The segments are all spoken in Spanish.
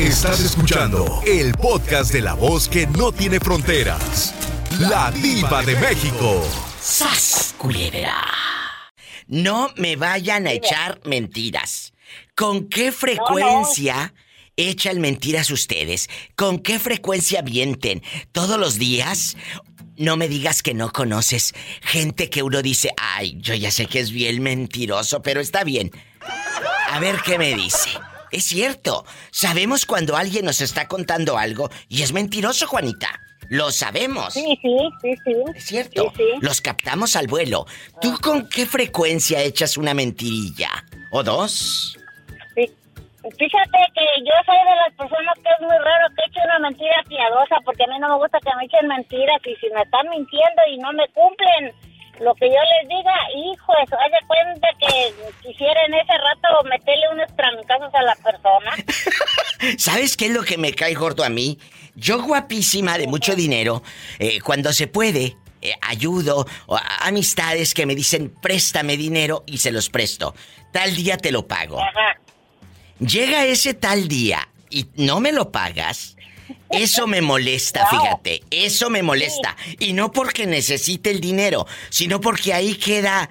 Estás escuchando el podcast de la voz que no tiene fronteras. La diva de México. ¡Sas, culebra! No me vayan a echar mentiras. ¿Con qué frecuencia echan mentiras ustedes? ¿Con qué frecuencia mienten? ¿Todos los días? No me digas que no conoces gente que uno dice, ay, yo ya sé que es bien mentiroso, pero está bien. A ver qué me dice. Es cierto, sabemos cuando alguien nos está contando algo y es mentiroso, Juanita. Lo sabemos. Sí, sí, sí, sí. Es cierto. Los captamos al vuelo. ¿Tú con qué frecuencia echas una mentirilla? ¿O dos? Fíjate que yo soy de las personas que es muy raro que eche una mentira piadosa porque a mí no me gusta que me echen mentiras y si me están mintiendo y no me cumplen lo que yo les diga, hijo, eso, haz de cuenta que quisiera en ese rato meterle unos trancazos a la persona. ¿Sabes qué es lo que me cae gordo a mí? Yo guapísima, de mucho dinero, eh, cuando se puede, eh, ayudo a amistades que me dicen préstame dinero y se los presto. Tal día te lo pago. Llega ese tal día y no me lo pagas. Eso me molesta, fíjate. Eso me molesta. Y no porque necesite el dinero, sino porque ahí queda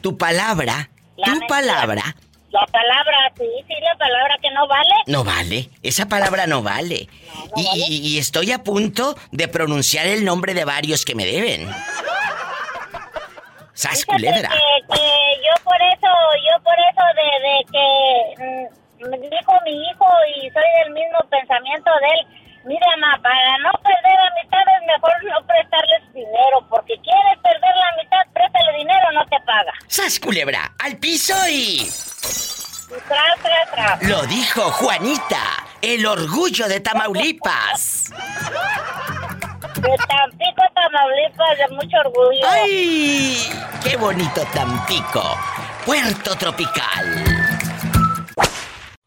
tu palabra. tu palabra. La palabra, sí, sí, la palabra que no vale. No vale. Esa palabra no vale. y, estoy a punto de pronunciar el nombre de varios que me deben. ¿Sas culebra? Que, yo por eso, yo por eso de, que mm, me dijo mi hijo y soy del mismo pensamiento de él Mira, ma, para no perder amistades, mejor no prestarles dinero, porque quieres perder la mitad, préstale dinero, no te paga. ¡Sas, culebra! ¡Al piso y... Tras, tras, tras. Lo dijo Juanita, el orgullo de Tamaulipas. De Tampico, Tamaulipas, de mucho orgullo. ¡Ay! ¡Qué bonito Tampico! Puerto Tropical.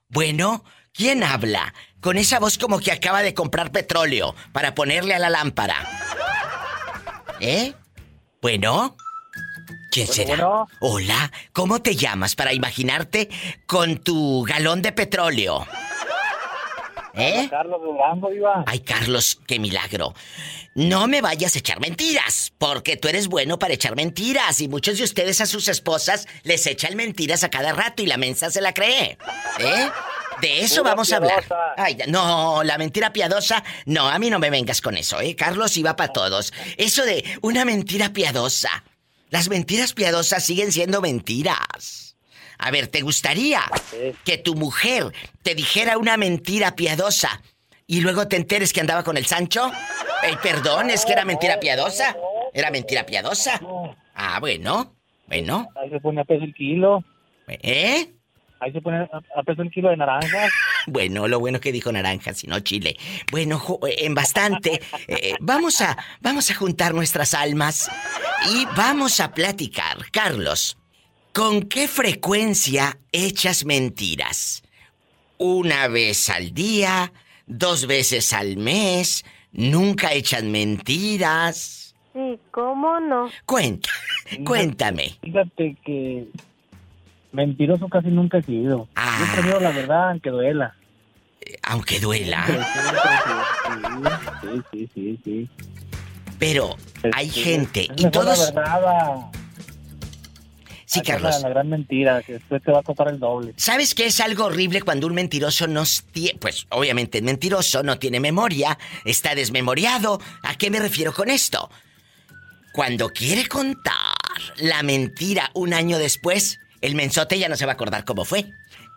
Bueno, ¿quién habla? Con esa voz como que acaba de comprar petróleo para ponerle a la lámpara. ¿Eh? Bueno. ¿Quién será? Hola, ¿cómo te llamas para imaginarte con tu galón de petróleo? ¿Eh? Carlos Durango. Ay, Carlos, qué milagro. No me vayas a echar mentiras, porque tú eres bueno para echar mentiras y muchos de ustedes a sus esposas les echan mentiras a cada rato y la mensa se la cree. ¿Eh? De eso vamos a hablar. Ay, no, la mentira piadosa, no, a mí no me vengas con eso, ¿eh? Carlos iba para todos. Eso de una mentira piadosa. Las mentiras piadosas siguen siendo mentiras. A ver, ¿te gustaría que tu mujer te dijera una mentira piadosa y luego te enteres que andaba con el Sancho? Ey, perdón, es que era mentira piadosa. ¿Era mentira piadosa? Ah, bueno, bueno. Ahí se pone a peso el kilo. ¿Eh? Ahí se pone a peso el kilo de naranjas. Bueno, lo bueno que dijo naranjas y no chile. Bueno, en bastante. Eh, vamos a vamos a juntar nuestras almas y vamos a platicar. Carlos, ¿con qué frecuencia echas mentiras? ¿Una vez al día? ¿Dos veces al mes? ¿Nunca echan mentiras? Sí, ¿cómo no? Cuenta, cuéntame. Fíjate que Mentiroso casi nunca he sido. Ah. Yo prefiero la verdad aunque duela. Aunque duela. Sí, sí, sí, sí. Pero hay gente y todos. La Sí, Carlos. La, gran mentira, que después te va a costar el doble. ¿Sabes qué es algo horrible cuando un mentiroso no tiene... Pues obviamente el mentiroso no tiene memoria, está desmemoriado. ¿A qué me refiero con esto? Cuando quiere contar la mentira un año después, el mensote ya no se va a acordar cómo fue.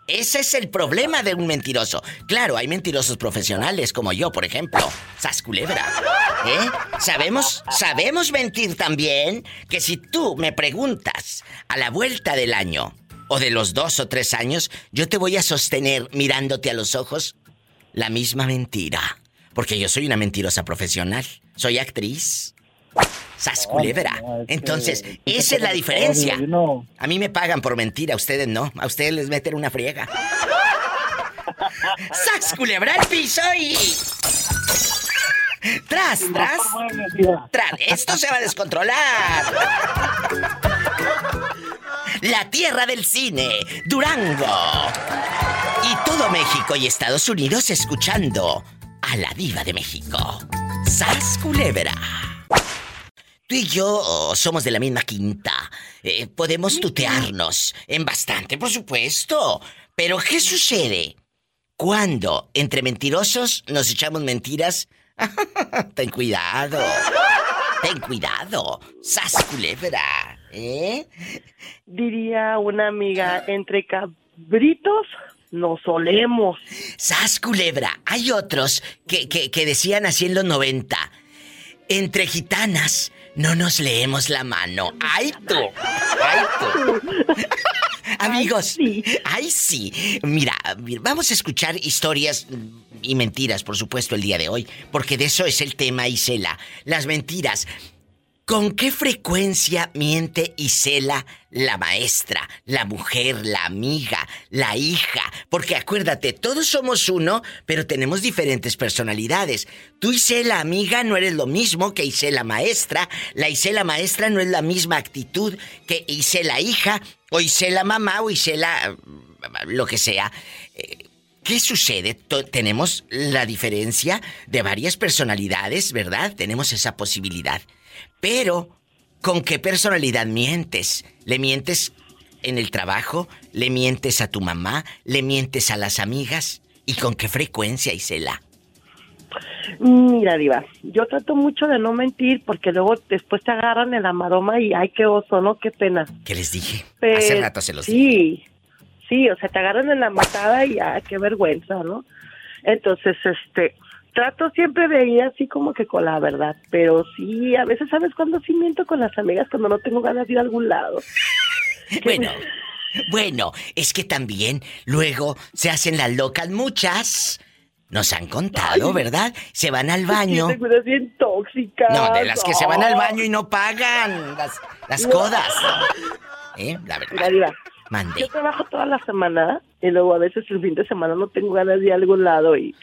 Ese es el problema de un mentiroso. Claro, hay mentirosos profesionales como yo, por ejemplo. Sas culebra. ¿Eh? Sabemos, sabemos mentir también que si tú me preguntas a la vuelta del año o de los dos o tres años, yo te voy a sostener mirándote a los ojos la misma mentira. Porque yo soy una mentirosa profesional. Soy actriz. Sas culebra. Entonces, esa es la diferencia. A mí me pagan por mentira, a ustedes no. A ustedes les meten una friega. ¡Sas culebra el piso y. ¡Tras, tras! ¡Tras! ¡Esto se va a descontrolar! La tierra del cine, Durango. Y todo México y Estados Unidos escuchando a la diva de México. ¡Sas Culebra! Tú y yo somos de la misma quinta. Eh, podemos tutearnos en bastante, por supuesto. Pero ¿qué sucede cuando entre mentirosos nos echamos mentiras? Ten cuidado. Ten cuidado. ¡Sas Culebra! ¿Eh? Diría una amiga, entre cabritos nos solemos. ¡Sas Culebra! Hay otros que, que decían así en los 90. Entre gitanas no nos leemos la mano. ¡Ay tú! ¡Ay tú! Amigos, ay sí. Mira, vamos a escuchar historias y mentiras, por supuesto, el día de hoy, porque de eso es el tema, Isela. Las mentiras. ¿Con qué frecuencia miente Isela, la maestra, la mujer, la amiga, la hija? Porque acuérdate, todos somos uno, pero tenemos diferentes personalidades. Tú, Isela, amiga, no eres lo mismo que Isela, maestra. La Isela, maestra, no es la misma actitud que Isela, hija, o Isela, mamá, o Isela, lo que sea. Eh, ¿Qué sucede? tenemos la diferencia de varias personalidades, ¿verdad? Tenemos esa posibilidad. Pero, ¿con qué personalidad mientes? ¿Le mientes en el trabajo? ¿Le mientes a tu mamá? ¿Le mientes a las amigas? ¿Y con qué frecuencia, Isela? Mira, Diva, yo trato mucho de no mentir porque luego después te agarran en la maroma y ay, qué oso, ¿no? Qué pena. ¿Qué les dije? Hace rato se los sí, Sí, o sea, te agarran en la matada y ay, qué vergüenza, ¿no? Entonces, este, trato siempre de ir así como que con la verdad, pero sí, a veces sabes cuando sí miento con las amigas cuando no tengo ganas de ir a algún lado. bueno, bueno, es que también luego se hacen las locas muchas. Nos han contado, ¿verdad? Se van al baño. bien tóxicas. No, de las que se van al baño y no pagan las, las codas. ¿Eh? La verdad. Yo trabajo toda la semana y luego a veces el fin de semana no tengo ganas de ir a algún lado y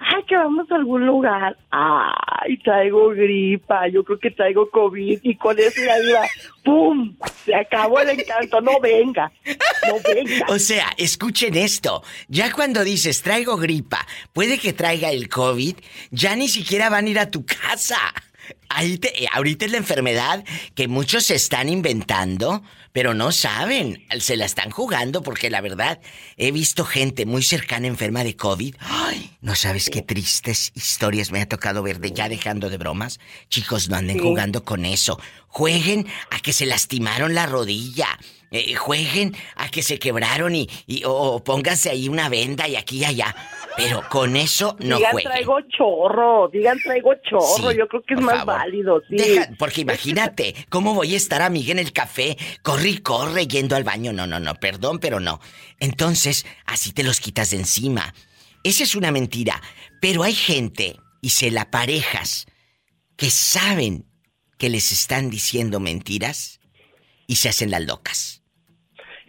ay, que vamos a algún lugar, ay, traigo gripa, yo creo que traigo COVID y con eso ya iba, ¡pum! Se acabó el encanto, no venga, no venga. O sea, escuchen esto, ya cuando dices traigo gripa, puede que traiga el COVID, ya ni siquiera van a ir a tu casa. Ahí te, ahorita es la enfermedad que muchos se están inventando pero no saben, se la están jugando porque la verdad he visto gente muy cercana enferma de COVID. Ay, no sabes qué tristes historias me ha tocado ver de ya dejando de bromas. Chicos, no anden jugando con eso. Jueguen a que se lastimaron la rodilla. Eh, jueguen a que se quebraron y, o pónganse ahí una venda y aquí y allá. Pero con eso no digan, traigo chorro, digan traigo chorro, yo creo que es más válido, sí. porque imagínate, ¿cómo voy a estar amiga en el café? Corre y corre yendo al baño. No, no, no, perdón, pero no. Entonces, así te los quitas de encima. Esa es una mentira. Pero hay gente, y se la parejas, que saben que les están diciendo mentiras y se hacen las locas.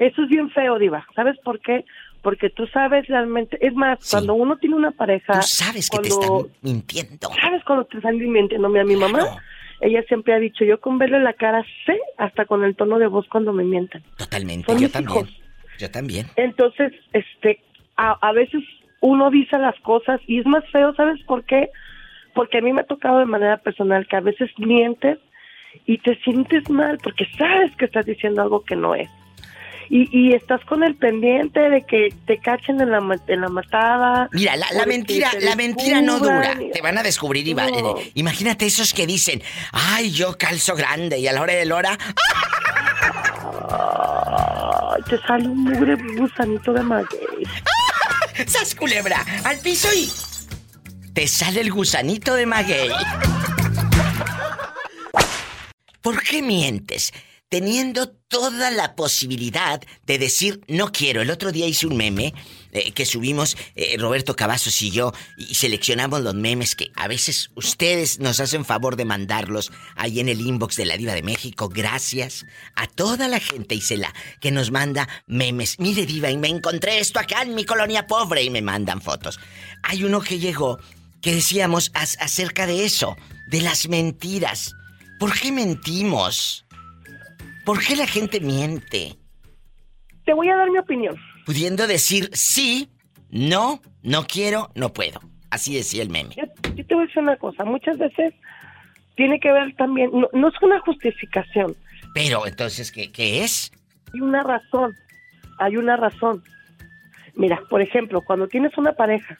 Eso es bien feo, Diva. ¿Sabes por qué? porque tú sabes realmente, es más, cuando uno tiene una pareja... Tú sabes que te están mintiendo. ¿Sabes cuando te están mintiendo? A mi mamá, ella siempre ha dicho, yo con verle la cara sé hasta con el tono de voz cuando me mientan. Totalmente, yo también. Yo también. Entonces, este, a, a veces uno dice las cosas y es más feo, ¿sabes por qué? Porque a mí me ha tocado de manera personal que a veces mientes y te sientes mal porque sabes que estás diciendo algo que no es y, estás con el pendiente de que te cachen en la, en la matada. Mira, la, mentira, la mentira no dura. Te van a descubrir y Imagínate esos que dicen, ay, yo calzo grande y a la hora de hora. te sale un mugre gusanito de maguey. ¡Sas culebra! ¡Al piso y! Te sale el gusanito de maguey. ¿Por qué mientes? Teniendo toda la posibilidad de decir no quiero. El otro día hice un meme eh, que subimos eh, Roberto Cavazos y yo y seleccionamos los memes que a veces ustedes nos hacen favor de mandarlos ahí en el inbox de la Diva de México. Gracias a toda la gente, Isela, que nos manda memes. Mire, Diva, y me encontré esto acá en mi colonia pobre y me mandan fotos. Hay uno que llegó que decíamos acerca de eso, de las mentiras. ¿Por qué mentimos? ¿Por qué la gente miente? Te voy a dar mi opinión. Pudiendo decir sí No, no quiero, no puedo. Así decía el meme. Yo, te voy a decir una cosa, muchas veces tiene que ver también, no, es una justificación. Pero entonces, ¿qué, ¿qué es? Hay una razón, hay una razón. Mira, por ejemplo, cuando tienes una pareja,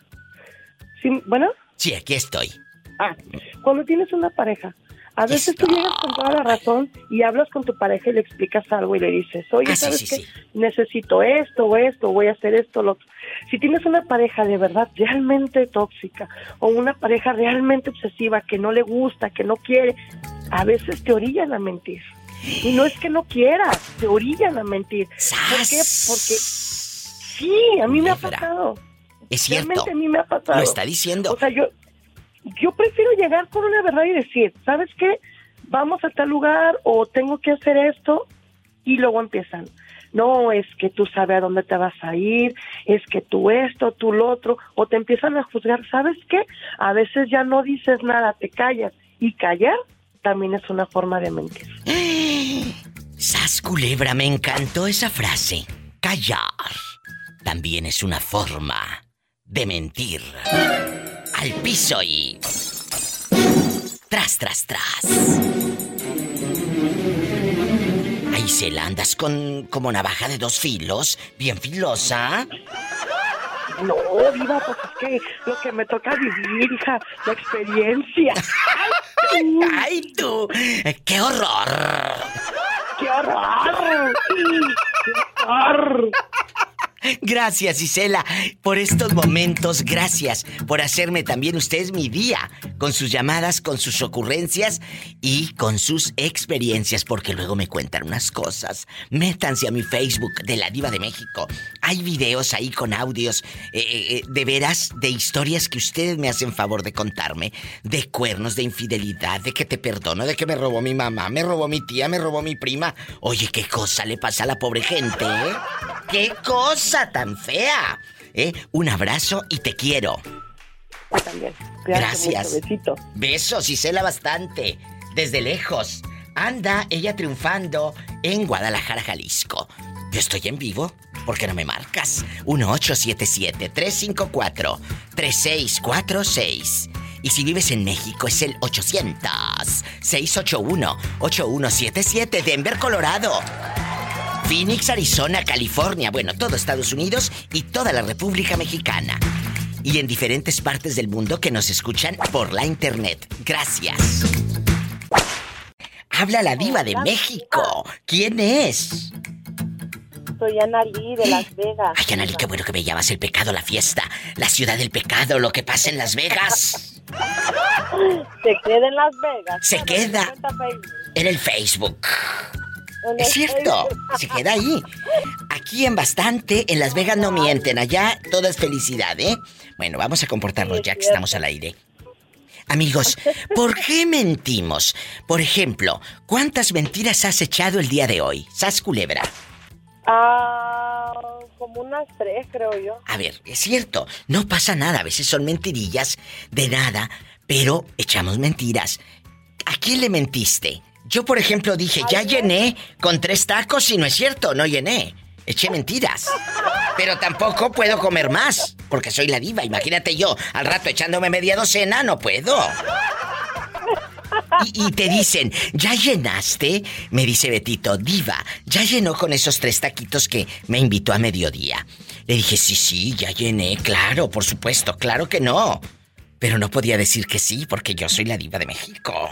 ¿sí? ¿bueno? Sí, aquí estoy. Ah, cuando tienes una pareja, a veces tú llegas con toda la razón y hablas con tu pareja y le explicas algo y le dices, oye, ah, ¿sabes qué? Necesito esto o esto, voy a hacer esto, lo otro. Si tienes una pareja de verdad realmente tóxica o una pareja realmente obsesiva que no le gusta, que no quiere, a veces te orillan a mentir. Y no es que no quieras, te orillan a mentir. ¿Por qué? Porque sí, a mí me ha pasado. Es cierto. Realmente a mí me ha pasado. Lo está diciendo. O sea, yo, yo prefiero llegar con una verdad y decir, ¿sabes qué? Vamos a tal lugar o tengo que hacer esto y luego empiezan. No, es que tú sabes a dónde te vas a ir, es que tú esto, tú lo otro, o te empiezan a juzgar. ¿Sabes qué? A veces ya no dices nada, te callas. Y callar también es una forma de mentir. Sas culebra, me encantó esa frase. Callar también es una forma de mentir al piso y... Tras, tras, tras. Ahí se la andas con como navaja de dos filos, bien filosa. No, viva, pues es que lo que me toca vivir, hija, la experiencia. ¡Ay, tú! ¡Qué horror! ¡Qué horror! ¡Qué horror! Gracias, Isela, por estos momentos. Gracias por hacerme también ustedes mi día con sus llamadas, con sus ocurrencias y con sus experiencias, porque luego me cuentan unas cosas. Métanse a mi Facebook de la Diva de México. Hay videos ahí con audios eh, eh, eh, de veras, de historias que ustedes me hacen favor de contarme, de cuernos, de infidelidad, de que te perdono, de que me robó mi mamá, me robó mi tía, me robó mi prima. Oye, qué cosa le pasa a la pobre gente, ¿eh? ¿Qué cosa? tan fea. ¿Eh? Un abrazo y te quiero. También. Gracias. Besos y cela bastante. Desde lejos. Anda ella triunfando en Guadalajara, Jalisco. Yo estoy en vivo. ¿Por qué no me marcas? 1877-354-3646. Y si vives en México es el 800-681-8177 Denver, Colorado. Phoenix, Arizona, California, bueno, todo Estados Unidos y toda la República Mexicana. Y en diferentes partes del mundo que nos escuchan por la internet. Gracias. Habla la diva de México. ¿Quién es? Soy Analí de Las Vegas. Ay, Analí, qué bueno que me llamas el pecado, la fiesta, la ciudad del pecado, lo que pasa en Las Vegas. Se queda en Las Vegas. Se queda en el Facebook. Es cierto, se queda ahí. Aquí en bastante, en Las Vegas no mienten, allá todo es felicidad, ¿eh? Bueno, vamos a comportarnos ya que estamos al aire. Amigos, ¿por qué mentimos? Por ejemplo, ¿cuántas mentiras has echado el día de hoy? Sas culebra. Ah, como unas tres, creo yo. A ver, es cierto, no pasa nada, a veces son mentirillas de nada, pero echamos mentiras. ¿A quién le mentiste? Yo, por ejemplo, dije, ya llené con tres tacos y no es cierto, no llené. Eché mentiras. Pero tampoco puedo comer más, porque soy la diva. Imagínate yo, al rato echándome media docena, no puedo. Y, te dicen, ¿ya llenaste? Me dice Betito, diva, ya llenó con esos tres taquitos que me invitó a mediodía. Le dije, sí, sí, ya llené, claro, por supuesto, claro que no. Pero no podía decir que sí, porque yo soy la diva de México.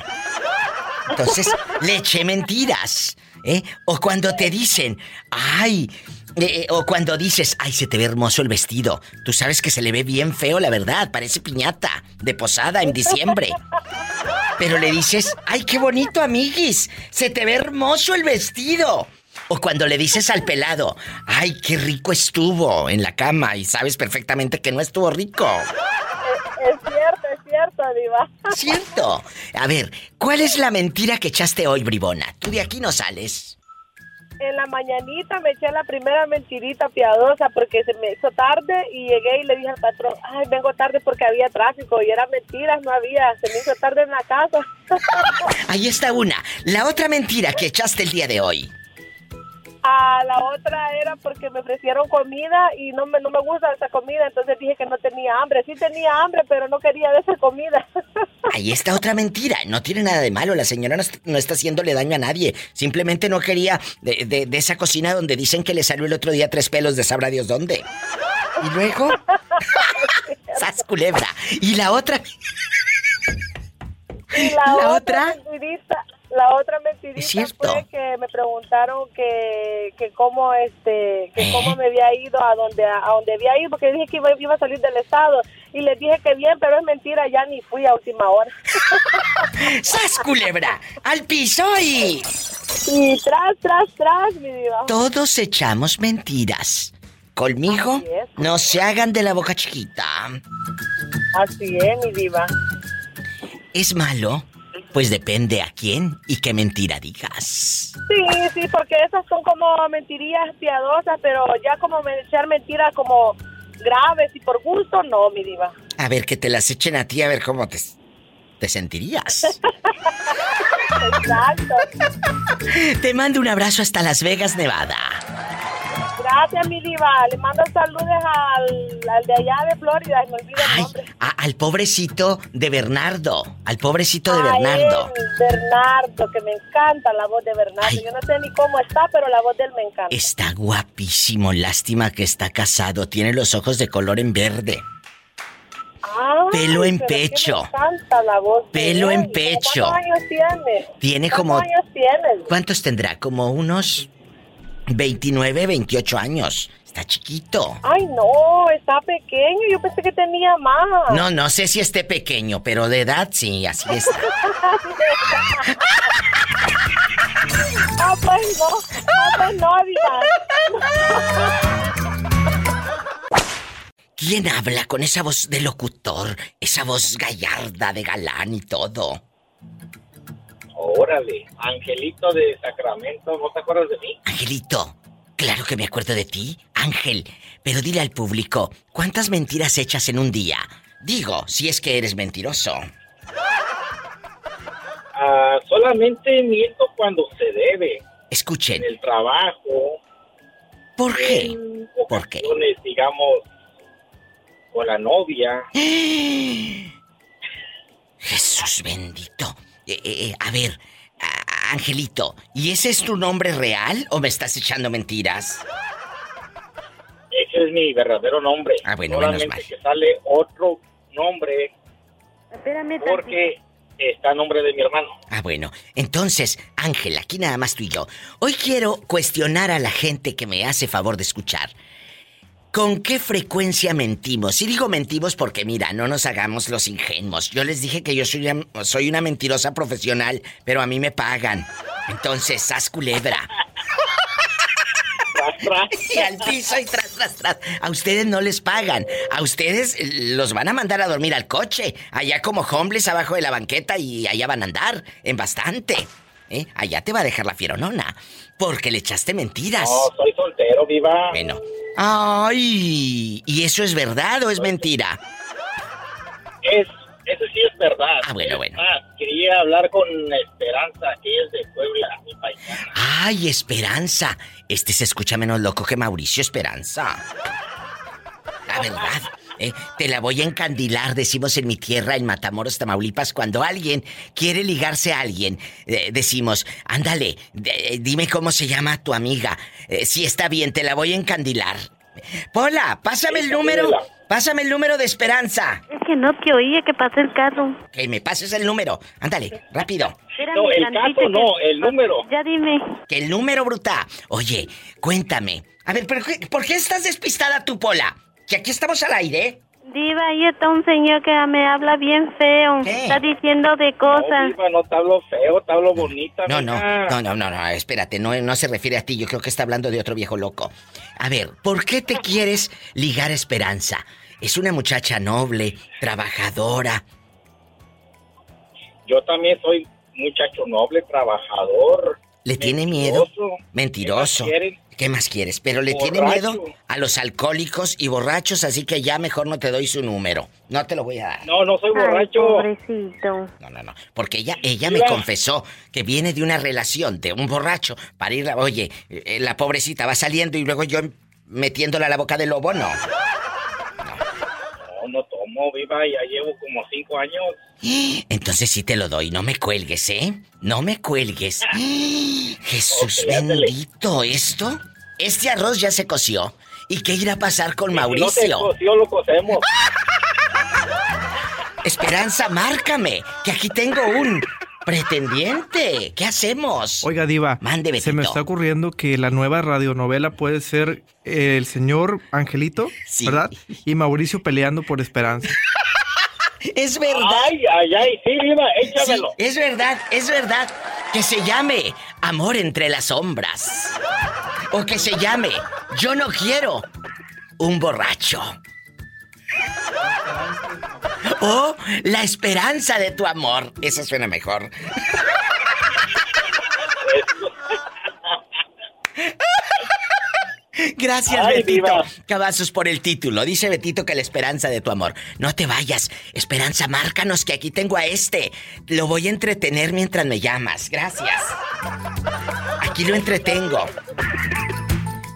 Entonces, le eché mentiras. ¿eh? O cuando te dicen, ay, eh, eh, o cuando dices, ay, se te ve hermoso el vestido. Tú sabes que se le ve bien feo, la verdad. Parece piñata de posada en diciembre. Pero le dices, ay, qué bonito, amiguis. Se te ve hermoso el vestido. O cuando le dices al pelado, ay, qué rico estuvo en la cama y sabes perfectamente que no estuvo rico. Diva. Cierto. A ver, ¿cuál es la mentira que echaste hoy, bribona? Tú de aquí no sales. En la mañanita me eché la primera mentirita piadosa porque se me hizo tarde y llegué y le dije al patrón, ay, vengo tarde porque había tráfico y era mentiras, no había, se me hizo tarde en la casa. Ahí está una. La otra mentira que echaste el día de hoy. A la otra era porque me ofrecieron comida y no me, no me gusta esa comida, entonces dije que no tenía hambre. Sí tenía hambre, pero no quería de esa comida. Ahí está otra mentira. No tiene nada de malo. La señora no, está haciéndole daño a nadie. Simplemente no quería de, de, esa cocina donde dicen que le salió el otro día tres pelos de sabrá Dios dónde. Y luego... ¡Sas culebra! Y la otra... Y la, otra la otra mentirita fue que me preguntaron que, que cómo este que cómo me había ido a donde a, donde había ido porque dije que iba, iba, a salir del estado y les dije que bien pero es mentira ya ni fui a última hora. Sas culebra al piso y y tras tras tras mi diva. Todos echamos mentiras. Conmigo no se hagan de la boca chiquita. Así es mi diva. Es malo pues depende a quién y qué mentira digas. Sí, sí, porque esas son como mentirías piadosas, pero ya como echar mentiras como graves y por gusto, no, mi diva. A ver, que te las echen a ti, a ver cómo te, te sentirías. Exacto. Te mando un abrazo hasta Las Vegas, Nevada. Gracias, mi diva. Le mando saludos al, de allá de Florida. Me olvido el nombre. al pobrecito de Bernardo. Al pobrecito de Bernardo. Bernardo, que me encanta la voz de Bernardo. Yo no sé ni cómo está, pero la voz de él me encanta. Está guapísimo. Lástima que está casado. Tiene los ojos de color en verde. Pelo en pecho. Me encanta la voz Pelo en pecho. ¿Cuántos años tiene? Tiene como. ¿Cuántos años tiene? ¿Cuántos tendrá? Como unos 29, 28 años. Está chiquito. Ay, no, está pequeño. Yo pensé que tenía más. No, no sé si esté pequeño, pero de edad sí, así está. ah, pues no. Ah, pues no, ¿Quién habla con esa voz de locutor? Esa voz gallarda de galán y todo. Órale, Angelito de Sacramento, ¿no te acuerdas de mí? Angelito, claro que me acuerdo de ti, Ángel. Pero dile al público, ¿cuántas mentiras echas en un día? Digo, si es que eres mentiroso. Ah, solamente miento cuando se debe. Escuchen. En el trabajo. ¿Por qué? ¿Por qué? digamos, con la novia. Jesús bendito. Eh, eh, eh, a ver, Angelito, ¿y ese es tu nombre real o me estás echando mentiras? Ese es mi verdadero nombre. Ah, bueno, menos mal. que sale otro nombre. Espérame, porque está el nombre de mi hermano. Ah, bueno. Entonces, Ángel, aquí nada más tú y yo. Hoy quiero cuestionar a la gente que me hace favor de escuchar. ¿Con qué frecuencia mentimos? Y digo mentimos porque mira, no nos hagamos los ingenuos. Yo les dije que yo soy una, soy una mentirosa profesional, pero a mí me pagan. Entonces, sas culebra. y al piso y tras, tras, tras. A ustedes no les pagan. A ustedes los van a mandar a dormir al coche. Allá como homeless abajo de la banqueta y allá van a andar. En bastante. ¿Eh? Allá te va a dejar la fieronona. Porque le echaste mentiras. No, soy soltero, viva. Bueno, ¡Ay! ¿Y eso es verdad o es mentira? Es, eso sí es verdad. Ah, bueno, bueno. quería hablar con Esperanza, que es de Puebla, mi país. ¡Ay, Esperanza! Este se escucha menos loco que Mauricio Esperanza. La verdad. ¿Eh? te la voy a encandilar, decimos en mi tierra, en Matamoros, Tamaulipas, cuando alguien quiere ligarse a alguien, eh, decimos, ándale, dime cómo se llama tu amiga, eh, si está bien, te la voy a encandilar. Pola, pásame el número, pásame el número de Esperanza. Es que no te oía que pase el carro. Que me pases el número, ándale, rápido. no, el caso no, el número. Ya dime. Que el número, bruta. Oye, cuéntame. A ver, ¿por qué estás despistada tú, Pola? Que aquí estamos al aire. Diva, ahí está un señor que me habla bien feo. Está diciendo de cosas. No, diva, no te hablo feo, te hablo bonita. No, no, no, no, no, no, espérate, no, no se refiere a ti, yo creo que está hablando de otro viejo loco. A ver, ¿por qué te quieres ligar a Esperanza? Es una muchacha noble, trabajadora. Yo también soy muchacho noble, trabajador. ¿Le tiene miedo? Mentiroso. ¿Qué más quieres? Pero le tiene miedo a los alcohólicos y borrachos, así que ya mejor no te doy su número. No te lo voy a dar. No, no soy borracho. pobrecito. No, no, no. Porque ella, ella me confesó que viene de una relación de un borracho para ir a... Oye, eh, la pobrecita va saliendo y luego yo metiéndola a la boca del lobo, no. No, no tomo, viva, ya llevo como cinco años. Entonces sí te lo doy, no me cuelgues, ¿eh? No me cuelgues. Jesús bendito, ¿esto? Este arroz ya se coció. ¿Y qué irá a pasar con Mauricio? No se coció, lo cocemos. Esperanza, márcame, que aquí tengo un pretendiente. ¿Qué hacemos? Oiga, Diva. Mande, Betito. Se me está ocurriendo que la nueva radionovela puede ser el señor Angelito, ¿verdad? Y Mauricio peleando por Esperanza. Es verdad. Ay, ay, ay, sí, Diva, échamelo. es verdad, es verdad. Que se llame Amor entre las sombras. O que se llame Yo no quiero un borracho. O La esperanza de tu amor. Eso suena mejor. Gracias, Betito. Cavazos por el título. Dice Betito que la esperanza de tu amor. No te vayas. Esperanza, márcanos que aquí tengo a este. Lo voy a entretener mientras me llamas. Gracias. Aquí lo entretengo.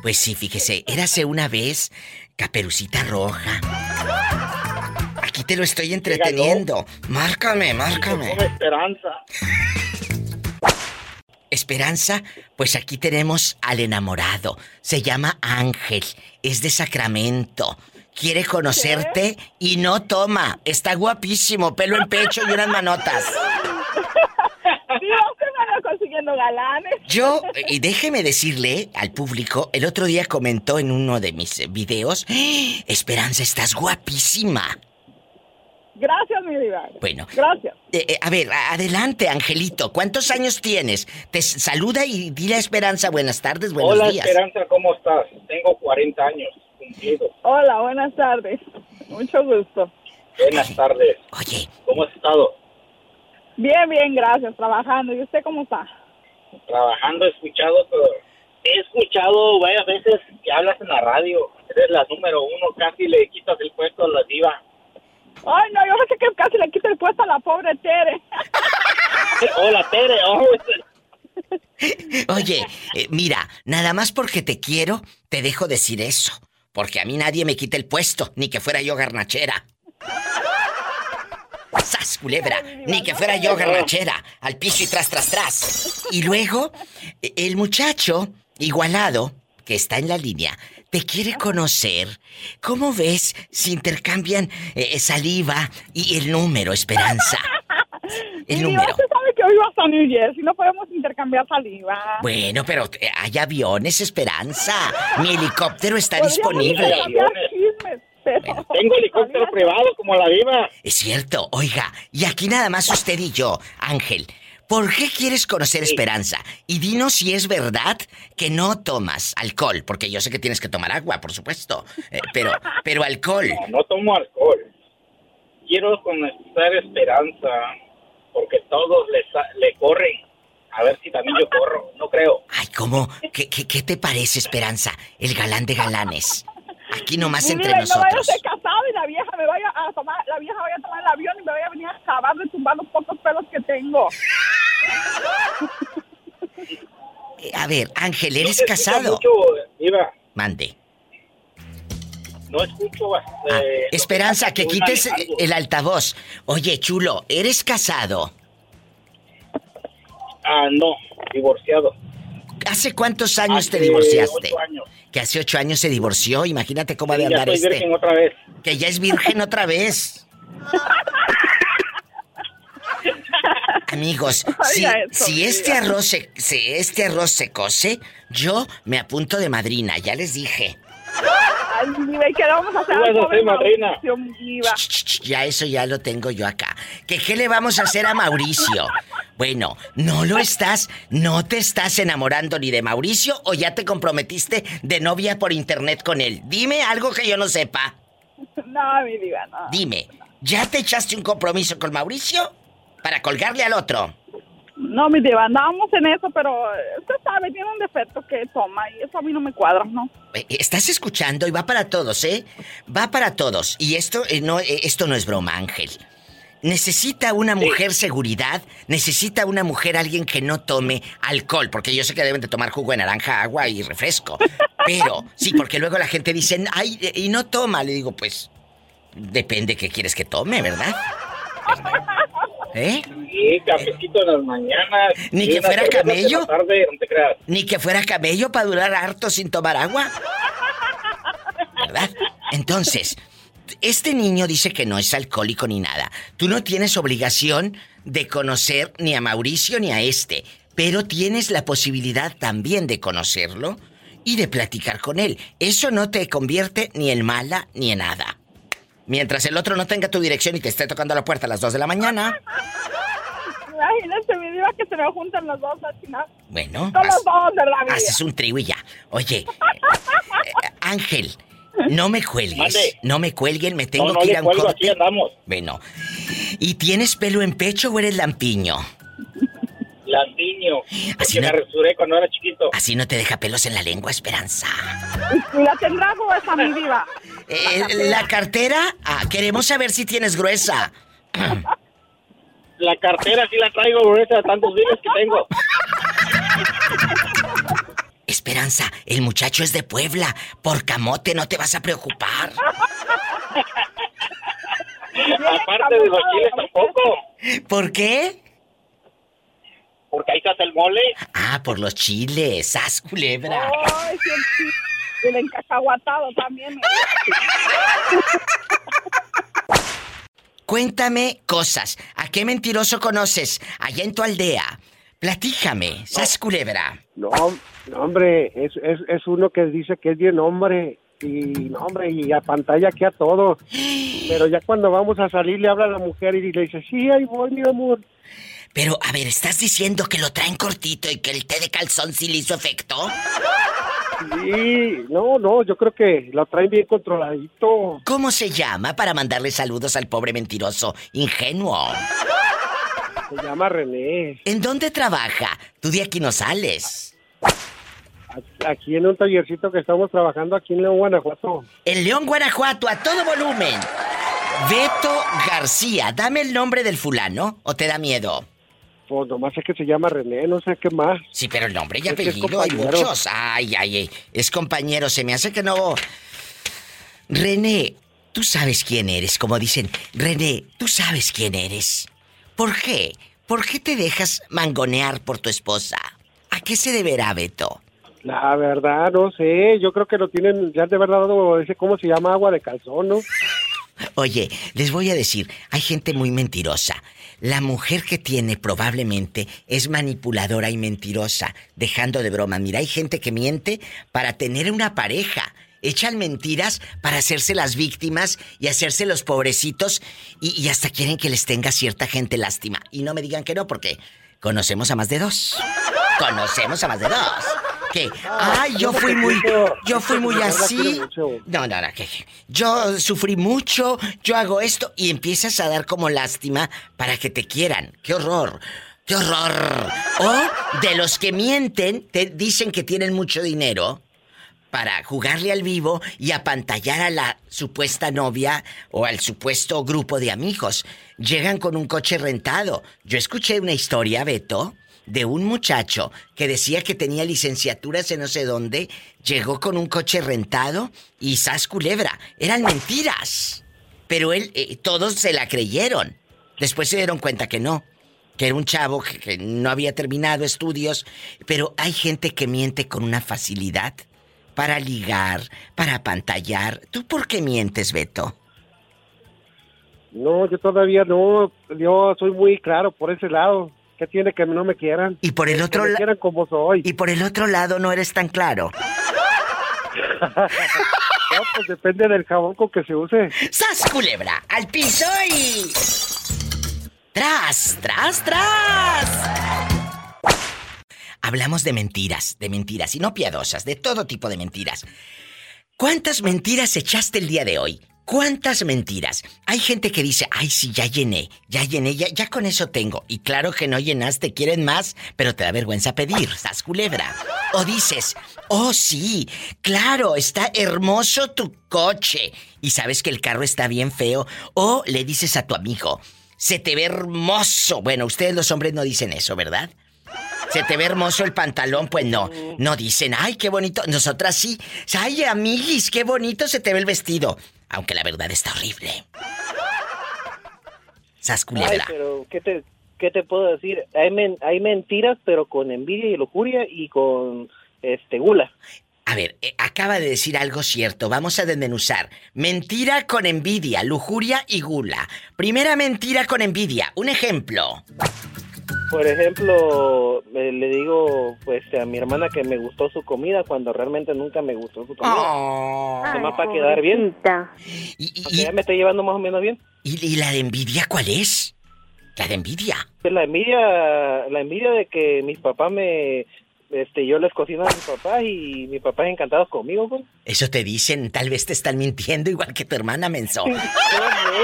Pues sí, fíjese, érase una vez Caperucita Roja. Aquí te lo estoy entreteniendo. Márcame, márcame. esperanza. Esperanza, pues aquí tenemos al enamorado. Se llama Ángel, es de Sacramento. Quiere conocerte y no toma. Está guapísimo, pelo en pecho y unas manotas. Dios, que me anda consiguiendo galanes. Yo, y déjeme decirle al público, el otro día comentó en uno de mis videos, ¡Ah! Esperanza, estás guapísima. Gracias, mi diva. Bueno. Gracias. Eh, eh, a ver, adelante, Angelito. ¿Cuántos años tienes? Te saluda y dile a Esperanza buenas tardes, buenos Hola, días. Esperanza, ¿cómo estás? Tengo 40 años cumplidos. Hola, buenas tardes. Mucho gusto. Buenas tardes. Oye. ¿Cómo has estado? Bien, bien, gracias. Trabajando. ¿Y usted cómo está? Trabajando, he escuchado, pero he escuchado varias veces que hablas en la radio. Eres la número uno, casi le quitas el puesto a la diva. Ay, no, yo sé que casi le quita el puesto a la pobre Tere. Hola, Tere. Oh, Oye, eh, mira, nada más porque te quiero, te dejo decir eso. Porque a mí nadie me quita el puesto, ni que fuera yo garnachera. ¡Sas, culebra! Ni que fuera yo garnachera. Al piso y tras, tras, tras. Y luego, eh, el muchacho igualado, que está en la línea, te quiere conocer. ¿Cómo ves si intercambian eh, saliva y el número, Esperanza? El Y número. usted sabe que hoy va hasta New Jersey, no podemos intercambiar saliva. Bueno, pero eh, hay aviones, Esperanza. Mi helicóptero está disponible. chismes, pero- Tengo helicóptero privado como la diva. Es cierto, oiga, y aquí nada más usted y yo, Ángel. ¿Por qué quieres conocer Esperanza? Y dinos si es verdad que no tomas alcohol, porque yo sé que tienes que tomar agua, por supuesto. eh, pero, pero alcohol. No, no tomo alcohol. Quiero conocer esperanza, porque todos le, le corren. A ver si también yo corro. No creo. Ay, ¿cómo? ¿Qué, qué, qué te parece, Esperanza? El galán de galanes. Aquí nomás entre y no vaya a nosotros. ser casado y la vieja me vaya a tomar, la vieja vaya a tomar el avión y me vaya a venir a acabar de tumbar los pocos pelos que tengo. Eh, A ver, Ángel, ¿eres No casado? mucho. Mande. No escucho. Ah, eh, Esperanza, que quites el altavoz. Oye, chulo, ¿eres casado? Ah, no, divorciado. ¿Hace cuántos años te divorciaste? ocho años. Que hace ocho años se divorció. Imagínate cómo ha de Sí, ya andar estoy este. virgen otra vez. Que ya es virgen otra vez. Amigos, si, Oiga eso, si este arroz se, si este arroz se cose, yo me apunto de madrina, ya les dije. Ay, mi vida, ¿y qué le vamos a hacer al pobre. Mauricio, mi diva? Ch, ch, ch, Ya eso ya lo tengo yo acá. ¿Que qué le vamos a hacer a Mauricio? Bueno, no lo estás, no te estás enamorando ni de Mauricio o ya te comprometiste de novia por internet con él. Dime algo que yo no sepa. No, mi diva, no. Dime, ¿ya te echaste un compromiso con Mauricio? Para colgarle al otro. No, mi diva, andábamos en eso, pero eh, usted sabe tiene un defecto que toma y eso a mí no me cuadra, ¿no? Eh, estás escuchando y va para todos, ¿eh? Va para todos. Y esto, eh, no, eh, esto no es broma, Ángel. Necesita una mujer seguridad, necesita una mujer alguien que no tome alcohol, porque yo sé que deben de tomar jugo de naranja, agua y refresco. Pero, sí, porque luego la gente dice, ay, y no toma. Le digo, pues, depende qué quieres que tome, ¿verdad? ¿Eh? Sí, cafecito en las mañanas. Ni que fuera camello. Ni que fuera camello para durar harto sin tomar agua. ¿Verdad? Entonces, este niño dice que no es alcohólico ni nada. Tú no tienes obligación de conocer ni a Mauricio ni a este, pero tienes la posibilidad también de conocerlo y de platicar con él. Eso no te convierte ni en mala ni en nada. Mientras el otro no tenga tu dirección y te esté tocando la puerta a las 2 de la mañana. Imagínate, mi diva, que se me juntan los dos al final. Bueno. Son los dos de la vida. Haces un trigo y ya. Oye, eh, Ángel, no me cuelgues. No me cuelguen, me tengo que ir a un corte. Aquí andamos. Bueno. ¿Y tienes pelo en pecho o eres lampiño? Lampiño. Así no, me cuando era chiquito. Así no te deja pelos en la lengua, Esperanza. ¿Y la tendrá gruesa, mi diva? Eh, la cartera, ah, queremos saber si tienes gruesa. La cartera sí la traigo gruesa de tantos días que tengo. Esperanza, el muchacho es de Puebla. Por camote no te vas a preocupar. Aparte de los chiles tampoco. ¿Por qué? Porque ahí está el mole. Ah, por los chiles. ¡Sas, culebra! Ay, el encacahuatado también. Cuéntame cosas. ¿A qué mentiroso conoces allá en tu aldea? Platíjame, ¡sas, culebra! No, hombre, es, es, es uno que dice que es bien hombre y no, hombre, y a pantalla que a todo. Pero ya cuando vamos a salir le habla a la mujer y le dice, sí, ahí voy, mi amor. Pero, a ver, ¿estás diciendo que lo traen cortito y que el té de calzón sí le hizo efecto? Sí, no, no, yo creo que lo traen bien controladito. ¿Cómo se llama para mandarle saludos al pobre mentiroso ingenuo? Se llama René. ¿En dónde trabaja? Tú de aquí no sales. Aquí en un tallercito que estamos trabajando aquí en León, Guanajuato. En León, Guanajuato, a todo volumen. Beto García, dame el nombre del fulano o te da miedo. Pues nomás es que se llama René, no sé qué más. Sí, pero el nombre y apellido hay muchos. Ay, ay, ay. Es compañero, se me hace que no. René, tú sabes quién eres, como dicen. René, tú sabes quién eres. ¿Por qué? ¿Por qué te dejas mangonear por tu esposa? ¿A qué se deberá, Beto? La verdad, no sé. Yo creo que lo tienen, ya de verdad, ese, ¿cómo se llama? Agua de calzón, ¿no? Oye, les voy a decir, hay gente muy mentirosa. La mujer que tiene probablemente es manipuladora y mentirosa, dejando de broma. Mira, hay gente que miente para tener una pareja. Echan mentiras para hacerse las víctimas y hacerse los pobrecitos y, hasta quieren que les tenga cierta gente lástima. Y no me digan que no, porque conocemos a más de dos. Conocemos a más de dos que, ay, yo fui muy, yo fui muy así. No, no, no, que yo sufrí mucho, yo hago esto y empiezas a dar como lástima para que te quieran. ¡Qué horror! ¡Qué horror! O de los que mienten, te dicen que tienen mucho dinero para jugarle al vivo y apantallar a la supuesta novia o al supuesto grupo de amigos. Llegan con un coche rentado. Yo escuché una historia, Beto, de un muchacho que decía que tenía licenciaturas en no sé dónde, llegó con un coche rentado y sas culebra. Eran mentiras. Pero él, eh, todos se la creyeron. Después se dieron cuenta que no, que era un chavo que, que no había terminado estudios. Pero hay gente que miente con una facilidad para ligar, para pantallar. ¿Tú por qué mientes, Beto? No, yo todavía no. Yo soy muy claro por ese lado. ¿Qué tiene que no me quieran? Y por el otro lado. quieran como soy. Y por el otro lado no eres tan claro. no, pues depende del jabón con que se use. ¡Sas, culebra! ¡Al piso y. ¡Tras, tras, tras! Hablamos de mentiras, de mentiras, y no piadosas, de todo tipo de mentiras. ¿Cuántas mentiras echaste el día de hoy? ¿Cuántas mentiras? Hay gente que dice, ay, sí, ya llené, ya llené, ya, ya con eso tengo. Y claro que no llenaste, quieren más, pero te da vergüenza pedir, sas culebra. O dices, oh, sí, claro, está hermoso tu coche. Y sabes que el carro está bien feo. O le dices a tu amigo, se te ve hermoso. Bueno, ustedes los hombres no dicen eso, ¿verdad? Se te ve hermoso el pantalón, pues no. No dicen, ay, qué bonito. Nosotras sí. Ay, amiguis, qué bonito se te ve el vestido. Aunque la verdad está horrible. Sas Ay, pero, ¿qué te, ¿qué te puedo decir? Hay, hay mentiras, pero con envidia y lujuria y con este gula. A ver, eh, acaba de decir algo cierto. Vamos a desmenuzar. Mentira con envidia, lujuria y gula. Primera mentira con envidia. Un ejemplo. Por ejemplo, le digo pues a mi hermana que me gustó su comida cuando realmente nunca me gustó su comida. Oh. Nomás para quedar bien. Y, ya me está llevando más o menos bien. ¿Y, la de envidia cuál es? La de envidia. Pues la envidia, la envidia de que mis papás me, este, yo les cocino a mi papá y mi papá es encantado conmigo, pues. Eso te dicen, tal vez te están mintiendo igual que tu hermana menso. no,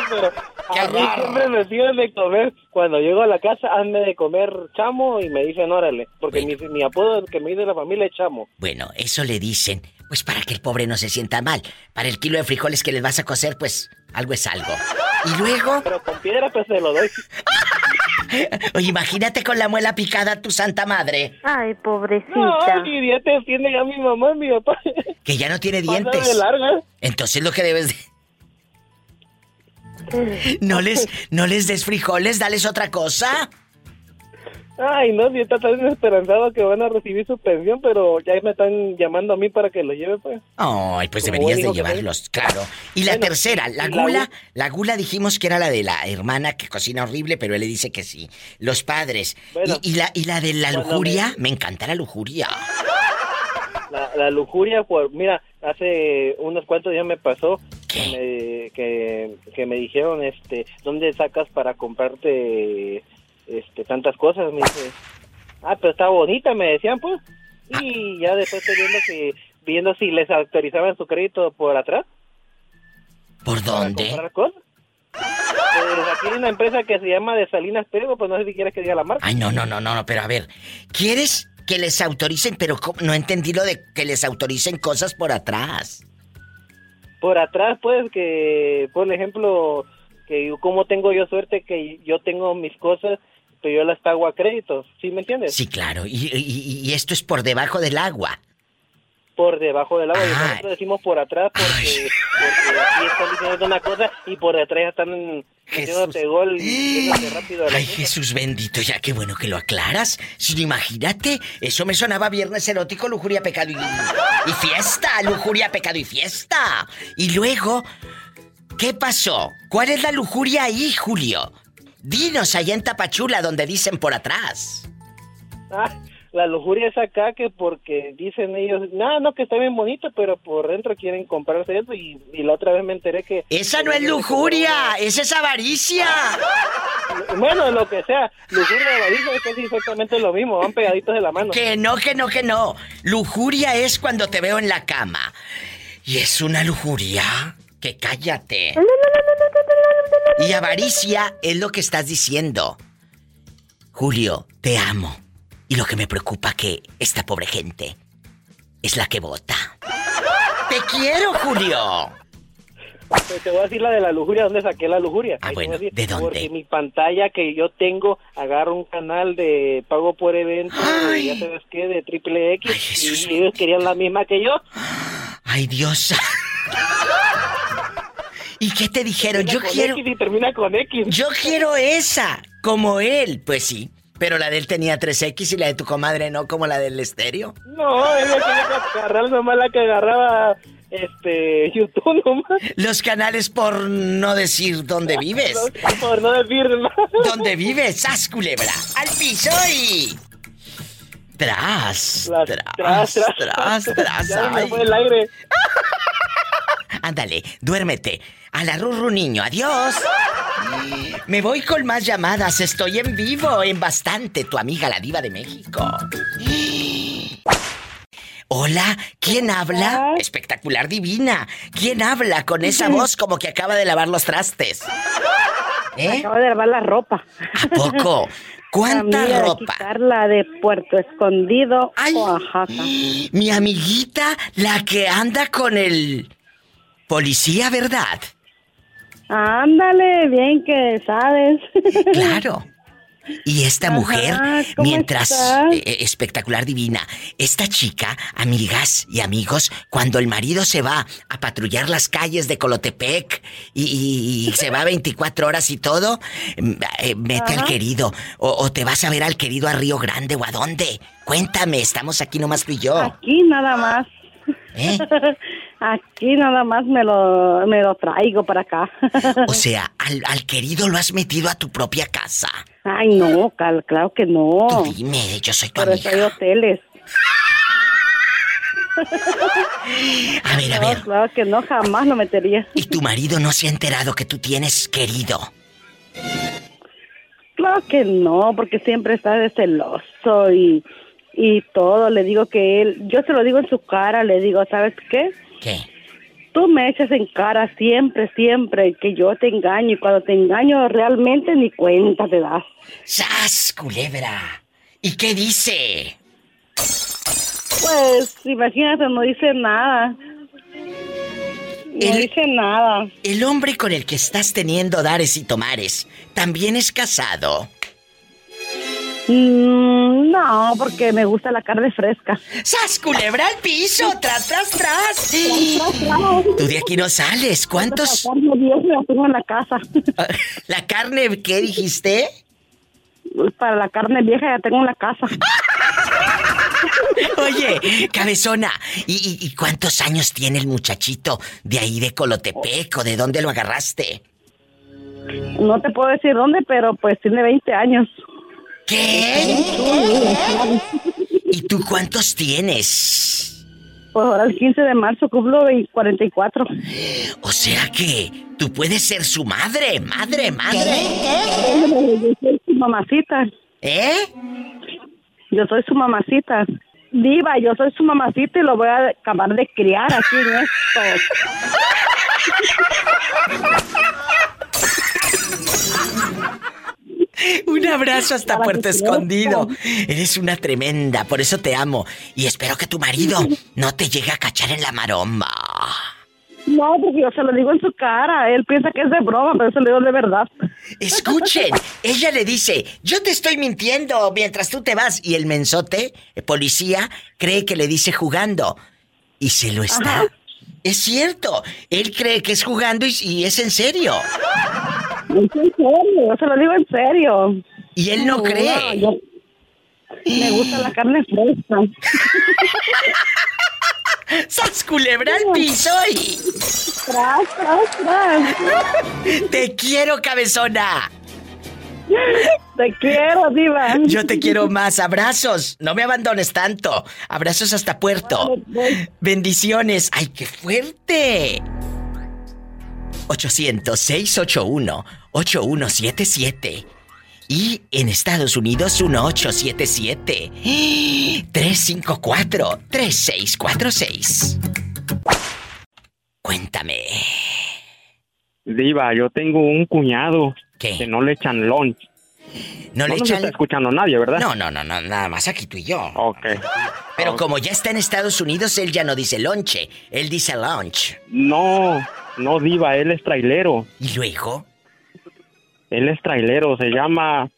pero a mí siempre me piden de comer. Cuando llego a la casa, hazme de comer chamo y me dicen órale, porque mi, mi, apodo que me dice la familia es chamo. Bueno, eso le dicen, pues para que el pobre no se sienta mal. Para el kilo de frijoles que les vas a cocer, pues algo es algo. Y luego... Pero con piedra pues se lo doy. Oye, imagínate con la muela picada tu santa madre. Ay, pobrecita. No, ni dientes tiene ya mi mamá y mi papá. Que ya no tiene dientes. De larga. Entonces lo que debes de... No les, no les des frijoles, dales otra cosa. Ay, no, si está tan esperanzado que van a recibir su pensión, pero ya me están llamando a mí para que lo lleve, pues. Ay, pues deberías de llevarlos, claro. Y la tercera, la gula, la... gula dijimos que era la de la hermana que cocina horrible, pero él le dice que sí. Los padres. y, la, y la de la lujuria, me... encanta la lujuria. La, lujuria, pues, mira, hace unos cuantos días me pasó Que, que, que me dijeron, este, ¿dónde sacas para comprarte este, tantas cosas. Me dice, ah, pero está bonita, me decían, pues. Y ya después estoy viendo, que, viendo si les autorizaban su crédito por atrás. ¿Por dónde? Pues aquí hay una empresa que se llama de Salinas Pego, pues no sé si quieres que diga la marca. Ay, no, no, no, no, pero a ver, ¿quieres que les autoricen? Pero no entendí lo de que les autoricen cosas por atrás. Por atrás, pues, que, por ejemplo, que como tengo yo suerte que yo tengo mis cosas pero yo las pago a crédito, ¿sí me entiendes? Sí, claro. Y, esto es por debajo del agua. Por debajo del agua. Y nosotros decimos por atrás porque, porque aquí están diciendo una cosa y por detrás están metiéndote gol y rápido. Ay, Jesús bendito, ya qué bueno que lo aclaras. Si imagínate, eso me sonaba viernes erótico, lujuria, pecado y, y fiesta. Lujuria, pecado y fiesta. Y luego... ¿Qué pasó? ¿Cuál es la lujuria ahí, Julio? Dinos allá en Tapachula donde dicen por atrás. Ah, la lujuria es acá que porque dicen ellos, no, no, que está bien bonito, pero por dentro quieren comprarse eso y, la otra vez me enteré que... Esa no es lujuria, esa es avaricia. Bueno, lo que sea, lujuria y avaricia es casi exactamente lo mismo, van pegaditos de la mano. Que no, que no, que no. Lujuria es cuando te veo en la cama. ¿Y es una lujuria? Que cállate. Y avaricia es lo que estás diciendo. Julio, te amo. Y lo que me preocupa que esta pobre gente es la que vota. ¡Te quiero, Julio! Pues te voy a decir la de la lujuria, ¿dónde saqué la lujuria? Ah, bueno, ¿de dónde? Porque mi pantalla que yo tengo, agarro un canal de pago por evento, ya sabes qué, de triple X, y ellos querían la misma que yo. ¡Ay, Dios! ¿Y qué te dijeron? yo quiero. y termina con X. Yo quiero esa, como él. Pues sí. Pero la de él tenía 3X y la de tu comadre no, como la del estéreo. No, ella quería agarrar nomás la que agarraba este YouTube nomás. Los canales por no decir dónde vives. por no decir más. ¿Dónde vives? ¡Sas, culebra! ¡Al piso y... Tras, tras, tras, tras, tras, ya me fue el aire. Ándale, duérmete. A la Rurru niño, adiós. Me voy con más llamadas. Estoy en vivo, en bastante. Tu amiga, la diva de México. Hola, ¿quién habla? Espectacular divina. ¿Quién habla con esa voz como que acaba de lavar los trastes? ¿Eh? Acaba de lavar la ropa. ¿A poco? ¿Cuánta ropa? Carla de Puerto Escondido, Oaxaca. Mi amiguita, la que anda con el policía, ¿verdad? Ándale, bien que sabes. Claro. Y esta mujer, mientras eh, eh, espectacular divina, esta chica, amigas y amigos, cuando el marido se va a patrullar las calles de Colotepec y, se va 24 horas y todo, mm, eh, mete al querido. O, te vas a ver al querido a Río Grande o a dónde. Cuéntame, estamos aquí nomás tú y yo. Aquí nada más. ¿Eh? Aquí nada más me lo, me lo traigo para acá. O sea, al, al querido lo has metido a tu propia casa. Ay, no, claro que no. Tú dime, yo soy tu Pero amiga. hay hoteles. A ver, a ver. Claro que no, jamás lo metería. ¿Y tu marido no se ha enterado que tú tienes querido? Claro que no, porque siempre está de celoso y, y todo. Le digo que él, yo se lo digo en su cara, le digo, ¿sabes qué? ¿Qué? Tú me echas en cara siempre, siempre que yo te engaño y cuando te engaño realmente ni cuenta te das. ¡Sas, culebra! ¿Y qué dice? Pues, imagínate, no dice nada. No dice nada. El hombre con el que estás teniendo dares y tomares, ¿también es casado? Mm, no, porque me gusta la carne fresca. ¡Sas, culebra al piso! ¡Tras, tras, tras! Tú de aquí no sales. ¿Cuántos? La carne vieja la tengo en la casa. ¿La carne qué dijiste? Para la carne vieja ya tengo en la casa. Oye, cabezona, ¿y, ¿y, cuántos años tiene el muchachito de ahí de Colotepec o de dónde lo agarraste? No te puedo decir dónde, pero pues tiene 20 años. ¿Qué? ¿Y tú cuántos tienes? Pues ahora el 15 de marzo cumplo 44. O sea que tú puedes ser su madre, madre, madre. Yo soy su mamacita. ¿Eh? Yo soy su mamacita. Diva, yo soy su mamacita y lo voy a acabar de criar aquí en esto. Un abrazo hasta Puerto Escondido. Eres una tremenda, por eso te amo. Y espero que tu marido no te llegue a cachar en la maromba. No, porque yo se lo digo en su cara. Él piensa que es de broma, pero se lo digo de verdad. Escuchen, ella le dice, yo te estoy mintiendo mientras tú te vas. Y el mensote, el policía, cree que le dice jugando. Y se lo está. Es cierto, él cree que es jugando y, es en serio. Es en serio, se lo digo en serio. Y él no, cree. Me gusta la carne fresca. ¡Sas culebra al piso y... Tras, tras, tras. ¡Te quiero, cabezona! Te quiero, Diva. Yo te quiero más. Abrazos. No me abandones tanto. Abrazos hasta Puerto. Bendiciones. ¡Ay, qué fuerte! 800-681-8177. Y en Estados Unidos, 1877-354-3646. Cuéntame. Diva, yo tengo un cuñado que no le echan lunch. No, le echan. No está escuchando nadie, ¿verdad? No, no, no, no, nada más aquí tú y yo. Ok. Pero como ya está en Estados Unidos, él ya no dice lonche, él dice lunch. No, no, Diva, él es trailero. ¿Y luego? Él es trailero, se llama.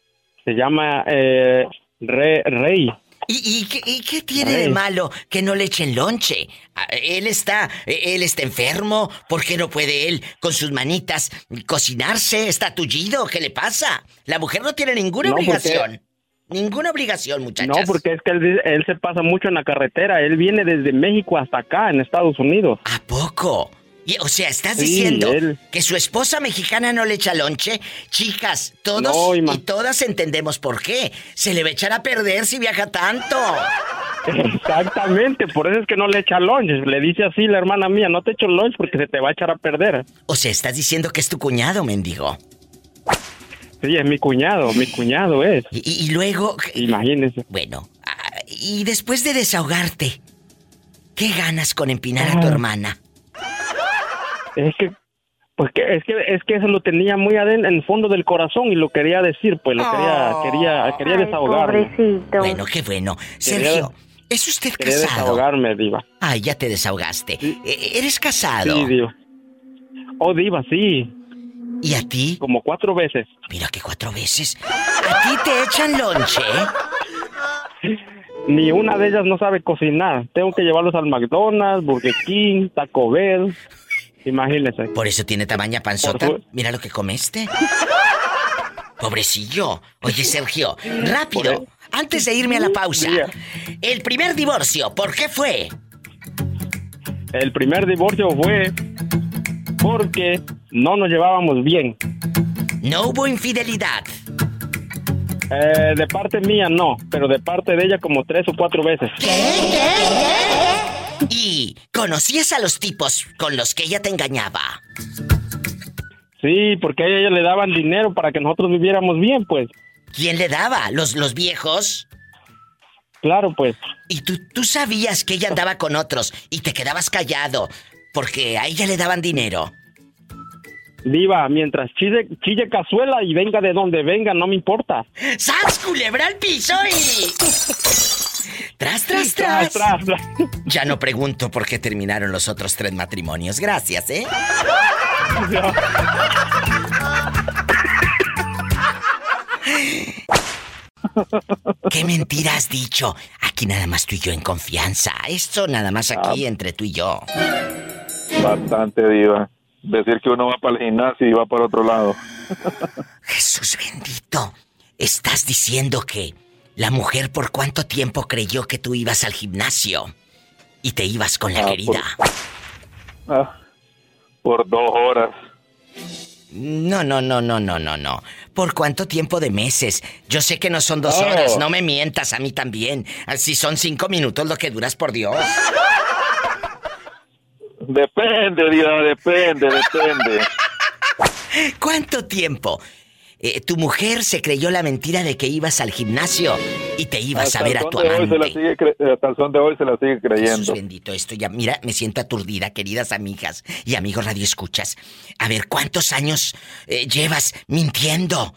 Se llama. Eh, Rey. ¿Y, qué, tiene de malo que no le echen lonche? Ah, él está, él está enfermo, ¿por qué no puede él con sus manitas cocinarse? ¿Está tullido? ¿Qué le pasa? La mujer no tiene ninguna obligación. Ninguna obligación, muchachos. No, porque es que él, él, se pasa mucho en la carretera. Él viene desde México hasta acá, en Estados Unidos. ¿A poco? O sea, estás diciendo que su esposa mexicana no le echa lonche. Chicas, todos y todas entendemos por qué. Se le va a echar a perder si viaja tanto. Exactamente, por eso es que no le echa lonche. Le dice así la hermana mía, no te echo lunch porque se te va a echar a perder. O sea, estás diciendo que es tu cuñado, mendigo. Sí, es mi cuñado, mi cuñado es. Y, luego... Imagínese. Bueno, ah, y después de desahogarte, ¿Qué ganas con empinar a tu hermana? Es que pues que es que es que eso lo tenía muy adentro en el fondo del corazón y lo quería decir, pues lo quería quería quería desahogarme. Pobrecito. Bueno, qué bueno. Sergio, ¿es usted Quería casado? desahogarme, diva. Ay, ya te desahogaste. Eh, ¿Eres casado? Sí, diva. Oh, diva, sí. ¿Y a ti? Como cuatro veces. Mira que cuatro veces. ¿A ti te echan lonche? Ni una de ellas no sabe cocinar. Tengo que llevarlos al McDonald's, Burger King, Taco Bell. Imagínese. Por eso tiene tamaña panzota. Mira lo que comeste. Pobrecillo. Oye, Sergio, rápido. Antes de irme a la pausa. El primer divorcio, ¿por qué fue? El primer divorcio fue porque no nos llevábamos bien. No hubo infidelidad. Eh, de parte mía no, pero de parte de ella como tres o cuatro veces. ¿Y conocías a los tipos con los que ella te engañaba? Sí, porque a ella le daban dinero para que nosotros viviéramos bien, pues. ¿Quién le daba? ¿Los, los viejos? Claro, pues. Y tú, tú sabías que ella andaba con otros y te quedabas callado porque a ella le daban dinero. Diva, mientras chille, chille cazuela y venga de donde venga, no me importa. ¡Sas, culebra al piso y... Tras, tras, Tras, tras. tras, tras. Ya no pregunto por qué terminaron los otros tres matrimonios. Gracias, ¿eh? ¿Qué mentira has dicho? Aquí nada más tú y yo en confianza. Esto nada más aquí entre tú y yo. Bastante diva. Decir que uno va para el gimnasio y va para otro lado. Jesús bendito. Estás diciendo que la mujer por cuánto tiempo creyó que tú ibas al gimnasio y te ibas con la Ah, querida. Ah, por dos horas. No, no, no, no, no, no, no. ¿Por cuánto tiempo de meses? Yo sé que no son dos Oh. horas, no me mientas a mí también. Si son cinco minutos lo que duras, por Dios. Depende, diva, depende, depende. ¿Cuánto tiempo? Eh, tu mujer se creyó la mentira de que ibas al gimnasio y te ibas Hasta a ver a tu de hoy se la amante. sigue hasta el son de hoy se la sigue Jesús creyendo. bendito, esto ya, mira, me siento aturdida, queridas amigas y amigos Radio Escuchas. A ver, ¿cuántos años eh, llevas mintiendo?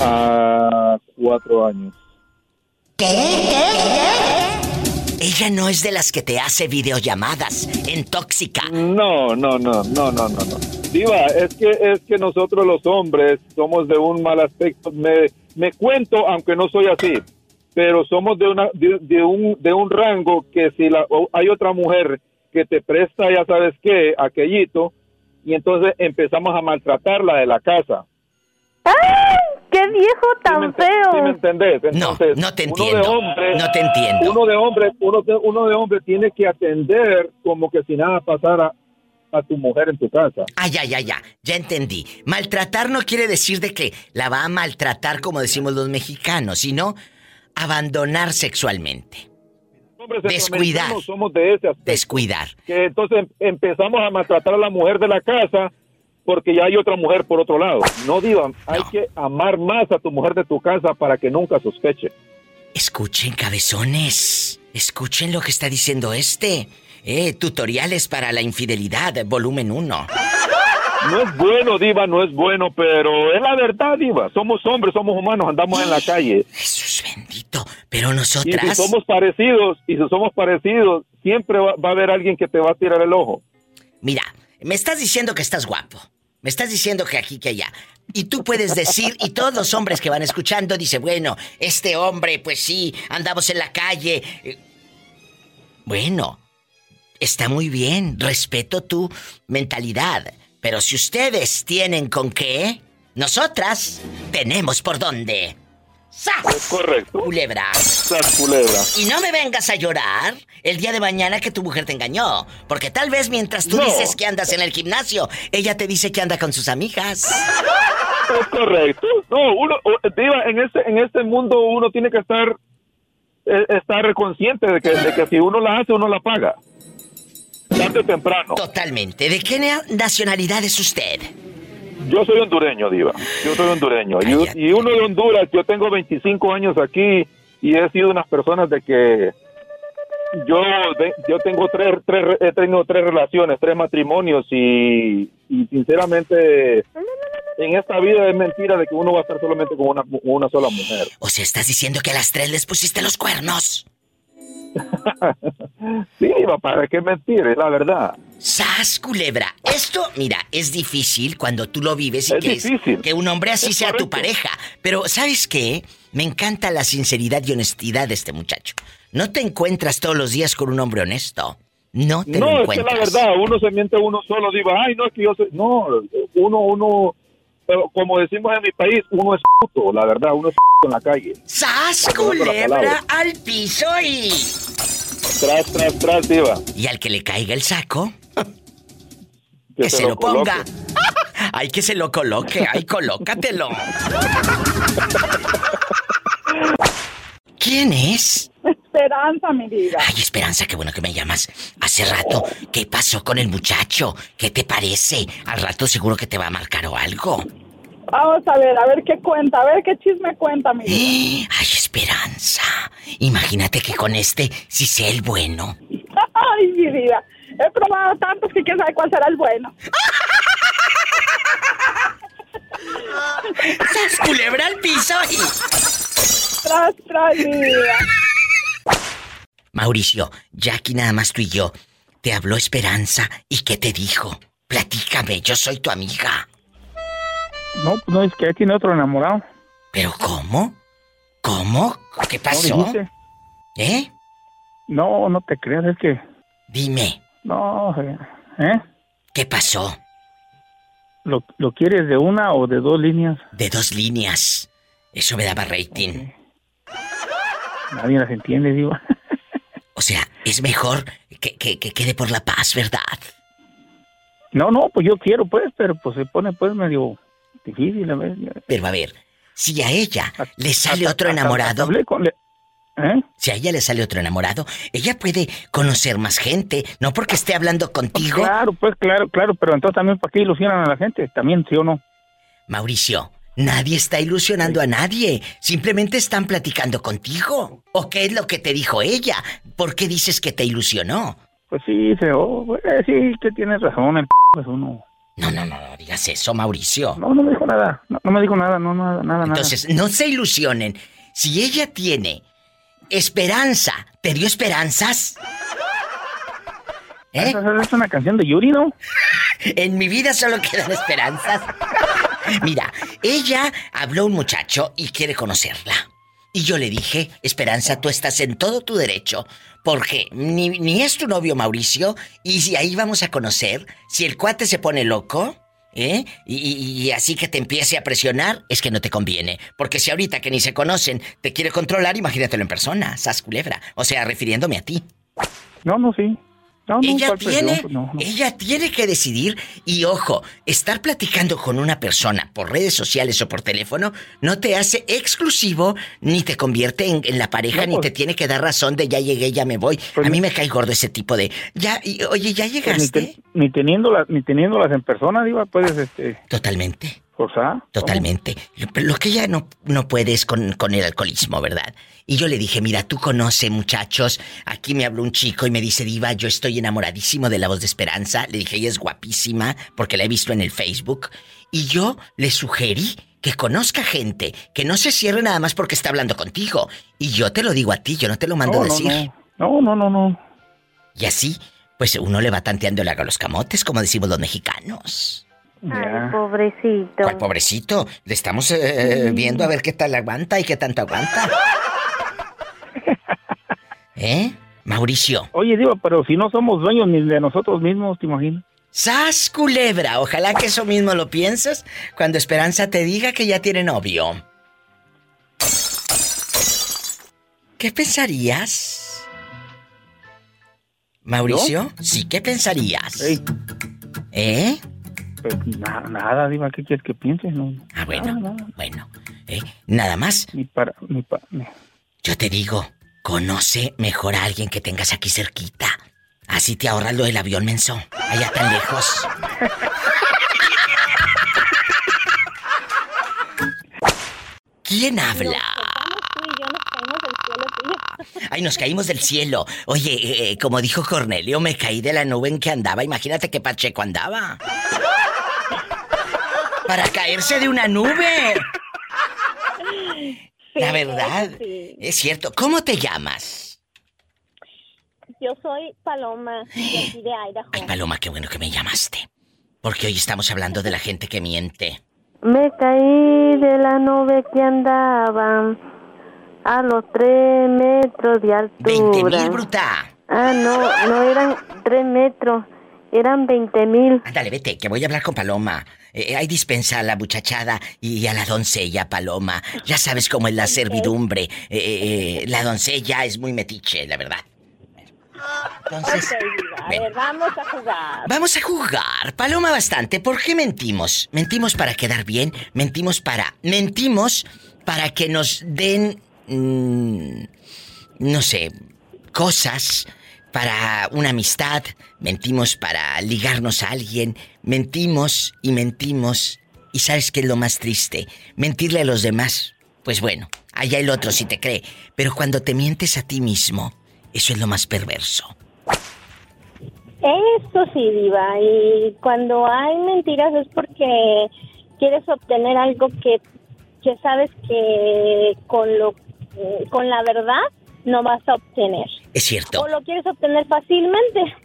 Ah, cuatro años. Ella no es de las que te hace videollamadas en tóxica. No, no, no, no, no, no, no. Diva, es que es que nosotros los hombres somos de un mal aspecto. Me, me cuento, aunque no soy así, pero somos de una de, un de un rango que si la, hay otra mujer que te presta, ya sabes qué, aquellito, y entonces empezamos a maltratarla de la casa. ¡Qué viejo tan feo! ¿Sí me entendés? No, Entonces, no te uno entiendo. de hombre- No te entiendo. Uno de hombre, uno de, uno de hombre tiene que atender como que si nada pasara a tu mujer en tu casa. Ah, ya, ya, ya. Ya entendí. Maltratar no quiere decir de que la va a maltratar como decimos los mexicanos, sino abandonar sexualmente. Descuidar. centroamericanos Somos de ese aspecto. Descuidar. Que entonces em- empezamos a maltratar a la mujer de la casa porque ya hay otra mujer por otro lado. No digan, hay que amar más a tu mujer de tu casa para que nunca sospeche. Escuchen, cabezones. Escuchen lo que está diciendo este. Eh, tutoriales para la infidelidad, volumen 1. No es bueno, Diva, no es bueno, pero es la verdad, Diva. Somos hombres, somos humanos, andamos en la calle. Jesús bendito. Pero Y nosotras. si somos parecidos, y si somos parecidos, siempre va, va a haber alguien que te va a tirar el ojo. Mira, me estás diciendo que estás guapo. Me estás diciendo que aquí, que allá. Y tú puedes decir, y todos los hombres que van escuchando dicen, bueno, este hombre, pues sí, andamos en la calle. Eh, Bueno, está muy bien, respeto tu mentalidad. Pero si ustedes tienen con qué, nosotras tenemos por dónde. ¡Sas! correcto. Culebra. ¡Sas, culebra! Y no me vengas a llorar el día de mañana que tu mujer te engañó. Porque tal vez mientras tú No. dices que andas en el gimnasio, ella te dice que anda con sus amigas. Es correcto. No, uno, Diva, en este, en este mundo uno tiene que estar, eh, estar consciente de que, de que si uno la hace, uno la paga. Tarde o temprano. Totalmente. ¿De qué na- nacionalidad es usted? Yo soy hondureño, Diva. Yo soy hondureño. Y, y uno de Honduras, yo tengo 25 años aquí y he sido unas personas de que yo, yo tengo tres, tres, he tenido tres relaciones, tres matrimonios y, y sinceramente en esta vida es mentira de que uno va a estar solamente con una, una sola mujer. O sea, estás diciendo que a las tres les pusiste los cuernos. Sí, papá, es que es es la verdad. ¡Sas, culebra! Esto, mira, es difícil cuando tú lo vives y Es crees difícil. que un hombre así Es sea tu pareja. Pero, ¿sabes qué? Me encanta la sinceridad y honestidad de este muchacho. No te encuentras todos los días con un hombre honesto. No te lo No, es que encuentras. la verdad, uno se miente a uno solo, digo, ay, no, es que yo soy... No, uno, uno, pero como decimos en mi país, uno es puto, la verdad, uno es puto en la calle. ¡Sas, culebra al piso y... Tras, tras, tras, diva. Y al que le caiga el saco, Que que se se lo lo ponga. Ay, que se lo coloque. Ay, colócatelo. ¿Quién es? Esperanza, mi vida. Ay, Esperanza, qué bueno que me llamas. Hace rato, ¿qué pasó con el muchacho? ¿Qué te parece? Al rato seguro que te va a marcar o algo. Vamos a ver, a ver qué cuenta, a ver qué chisme cuenta, mi vida. Ay, Esperanza. Imagínate que con este sí sea el bueno. Ay, mi vida. He probado tantos que quién sabe cuál será el bueno. ¡Sas, culebra al piso y... Tras, tras, mi vida. Mauricio, ya aquí nada más tú y yo. Te habló Esperanza y ¿qué te dijo? Platícame, yo soy tu amiga. No, pues no, es que ahí tiene otro enamorado. ¿Pero cómo? ¿Cómo? ¿Qué pasó? ¿No dijiste? ¿Eh? No, no te creas, es que... Dime. No, eh, ¿eh? ¿Qué pasó? ¿Lo, ¿Lo quieres de una o de dos líneas? De dos líneas. Eso me daba rating. Nadie las entiende, digo. O sea, es mejor que, que, que quede por la paz, ¿verdad? No, no, pues yo quiero, pues, pero pues se pone pues medio difícil a ver. Pero a ver, si a ella le sale otro enamorado... ¿Eh? Si a ella le sale otro enamorado, ella puede conocer más gente, no porque esté hablando contigo. Claro, pues claro, claro, pero entonces también para qué ilusionan a la gente, también sí o no. Mauricio, nadie está ilusionando a nadie. Simplemente están platicando contigo. ¿O qué es lo que te dijo ella? ¿Por qué dices que te ilusionó? Pues sí, se, oh, pues, sí, que tienes razón, el p es uno. No, no, no, no digas eso, Mauricio. No, no me dijo nada, no, no me dijo nada, no, nada, nada, Entonces, no se ilusionen. Si ella tiene esperanza, ¿te dio esperanzas? ¿Eh? Es una canción de Yuri, ¿no? En mi vida solo quedan esperanzas. Mira, ella habló a un muchacho y quiere conocerla. Y yo le dije, Esperanza, tú estás en todo tu derecho, porque ni, ni es tu novio Mauricio, y si ahí vamos a conocer, si el cuate se pone loco, ¿eh? Y, y- y así que te empiece a presionar, es que no te conviene. Porque si ahorita que ni se conocen te quiere controlar, imagínatelo en persona, sas culebra. O sea, refiriéndome a ti. No, no, sí. No, no, ella tiene, Pues no, ella tiene que decidir y ojo, estar platicando con una persona por redes sociales o por teléfono no te hace exclusivo ni te convierte en, en la pareja ni pues- te tiene que dar razón de ya llegué, ya me voy. A mí me cae gordo ese tipo de ya y- oye ya Pues ni, llegaste. te- ni teniéndolas, ni teniéndolas en persona, digo, puedes, este... Totalmente. Forzar. Totalmente. Lo, lo que ella no, no puede es con, con el alcoholismo, ¿verdad? Y yo le dije, mira, tú conoces, muchachos. Aquí me habló un chico y me dice, Diva, yo estoy enamoradísimo de la voz de Esperanza. Le dije, ella es guapísima porque la he visto en el Facebook. Y yo le sugerí que conozca gente, que no se cierre nada más porque está hablando contigo. Y yo te lo digo a ti, yo no te lo mando No, a decir. No, no, no, no. Y así, pues uno le va tanteando el agua a los camotes, como decimos los mexicanos. Ay, pobrecito. ¿Cuál pobrecito? Le estamos eh, viendo a ver qué tal aguanta y qué tanto aguanta. ¿Eh? Mauricio. Oye, digo, pero si no somos dueños ni de nosotros mismos, ¿te imaginas? ¡Sas, culebra! Ojalá que eso mismo lo pienses cuando Esperanza te diga que ya tiene novio. ¿Qué pensarías? ¿Mauricio? Sí, ¿qué pensarías? ¿Eh? Pues na- nada, Diva, ¿qué quieres que pienses? No, Ah, bueno, bueno. ¿eh? Nada más. ni para, ni para... Yo te digo, conoce mejor a alguien que tengas aquí cerquita. Así te ahorras lo del avión menso. Allá tan lejos. ¿Quién habla? Ay, nos caímos del cielo. Oye, eh, eh, como dijo Cornelio, me caí de la nube en que andaba. Imagínate qué Pacheco andaba. Para caerse de una nube. La verdad. Es cierto. ¿Cómo te llamas? Yo soy Paloma, de aquí de Idaho. Ay, Paloma, qué bueno que me llamaste. Porque hoy estamos hablando de la gente que miente. Me caí de la nube que andaba a los tres metros de altura. ¡20 mil, bruta! Ah, no, no eran tres metros, eran veinte mil. Ándale, vete, que voy a hablar con Paloma. Eh, hay dispensa a la muchachada y a la doncella, Paloma. Ya sabes cómo es la servidumbre. Eh, eh, la doncella es muy metiche, la verdad. Entonces, a ver, vamos a jugar. Vamos a jugar. Paloma bastante. ¿Por qué mentimos? Mentimos para quedar bien, mentimos para... Mentimos para que nos den... Mm, no sé, cosas para una amistad, mentimos para ligarnos a alguien, mentimos y mentimos. ¿Y sabes qué es lo más triste? Mentirle a los demás. Pues bueno, allá el otro si te cree. Pero cuando te mientes a ti mismo, eso es lo más perverso. Eso sí, Diva. Y cuando hay mentiras es porque quieres obtener algo que, que sabes que con, lo, con la verdad no vas a obtener. Es cierto. O lo quieres obtener fácilmente.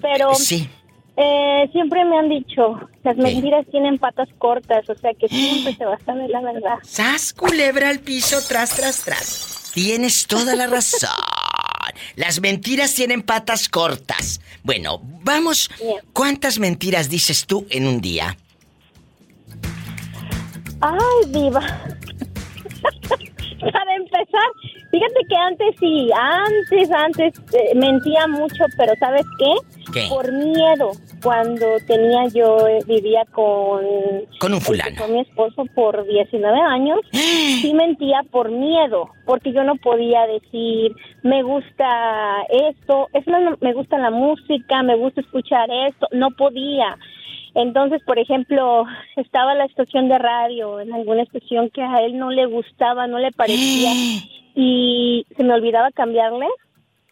Pero sí. Eh, siempre me han dicho, las mentiras tienen patas cortas, o sea que siempre se basan en la verdad. ¡Sas, culebra al piso, tras, tras, tras! Tienes toda la razón. Las mentiras tienen patas cortas. Bueno, vamos. ¿Cuántas mentiras dices tú en un día? Ay, diva. Para empezar, fíjate que antes sí, antes, antes eh, mentía mucho, pero ¿sabes qué? ¿Qué? Por miedo. Cuando tenía yo, eh, vivía con... Con un fulano. Con mi esposo por 19 años. sí mentía por miedo, porque yo no podía decir, me gusta esto, es más, me gusta la música, me gusta escuchar esto, no podía. Entonces, por ejemplo, estaba la estación de radio, en alguna estación que a él no le gustaba, no le parecía, y se me olvidaba cambiarle,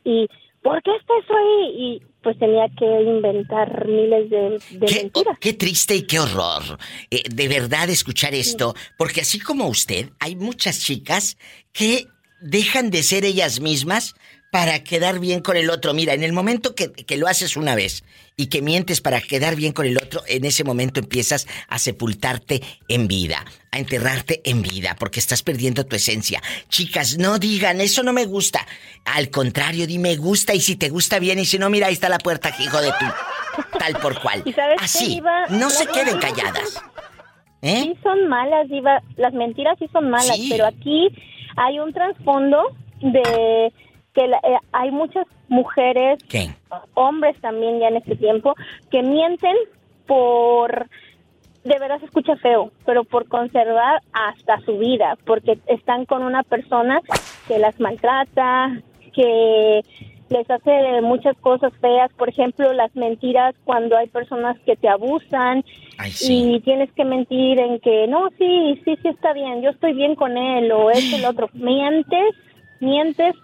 y ¿por qué estás ahí? Y pues tenía que inventar miles de, de ¿Qué, mentiras. qué triste y qué horror. Eh, de verdad escuchar esto, porque así como usted, hay muchas chicas que dejan de ser ellas mismas para quedar bien con el otro. Mira, en el momento que, que, lo haces una vez y que mientes para quedar bien con el otro, en ese momento empiezas a sepultarte en vida, a enterrarte en vida, porque estás perdiendo tu esencia. Chicas, no digan, eso no me gusta. Al contrario, di me gusta y si te gusta bien y si no, mira, ahí está la puerta, hijo de tu. Tal por cual. ¿Y sabes qué, Así, no se queden calladas. ¿Eh? Sí son malas, Diva. Las mentiras sí son malas, Sí. pero aquí hay un trasfondo de que la- eh, hay muchas mujeres, ¿Qué? hombres también ya en este tiempo, que mienten por, de verdad se escucha feo, pero por conservar hasta su vida, porque están con una persona que las maltrata, que les hace muchas cosas feas, por ejemplo, las mentiras cuando hay personas que te abusan y tienes que mentir en que no, sí, sí, sí está bien, yo estoy bien con él o esto lo otro. Mientes, mientes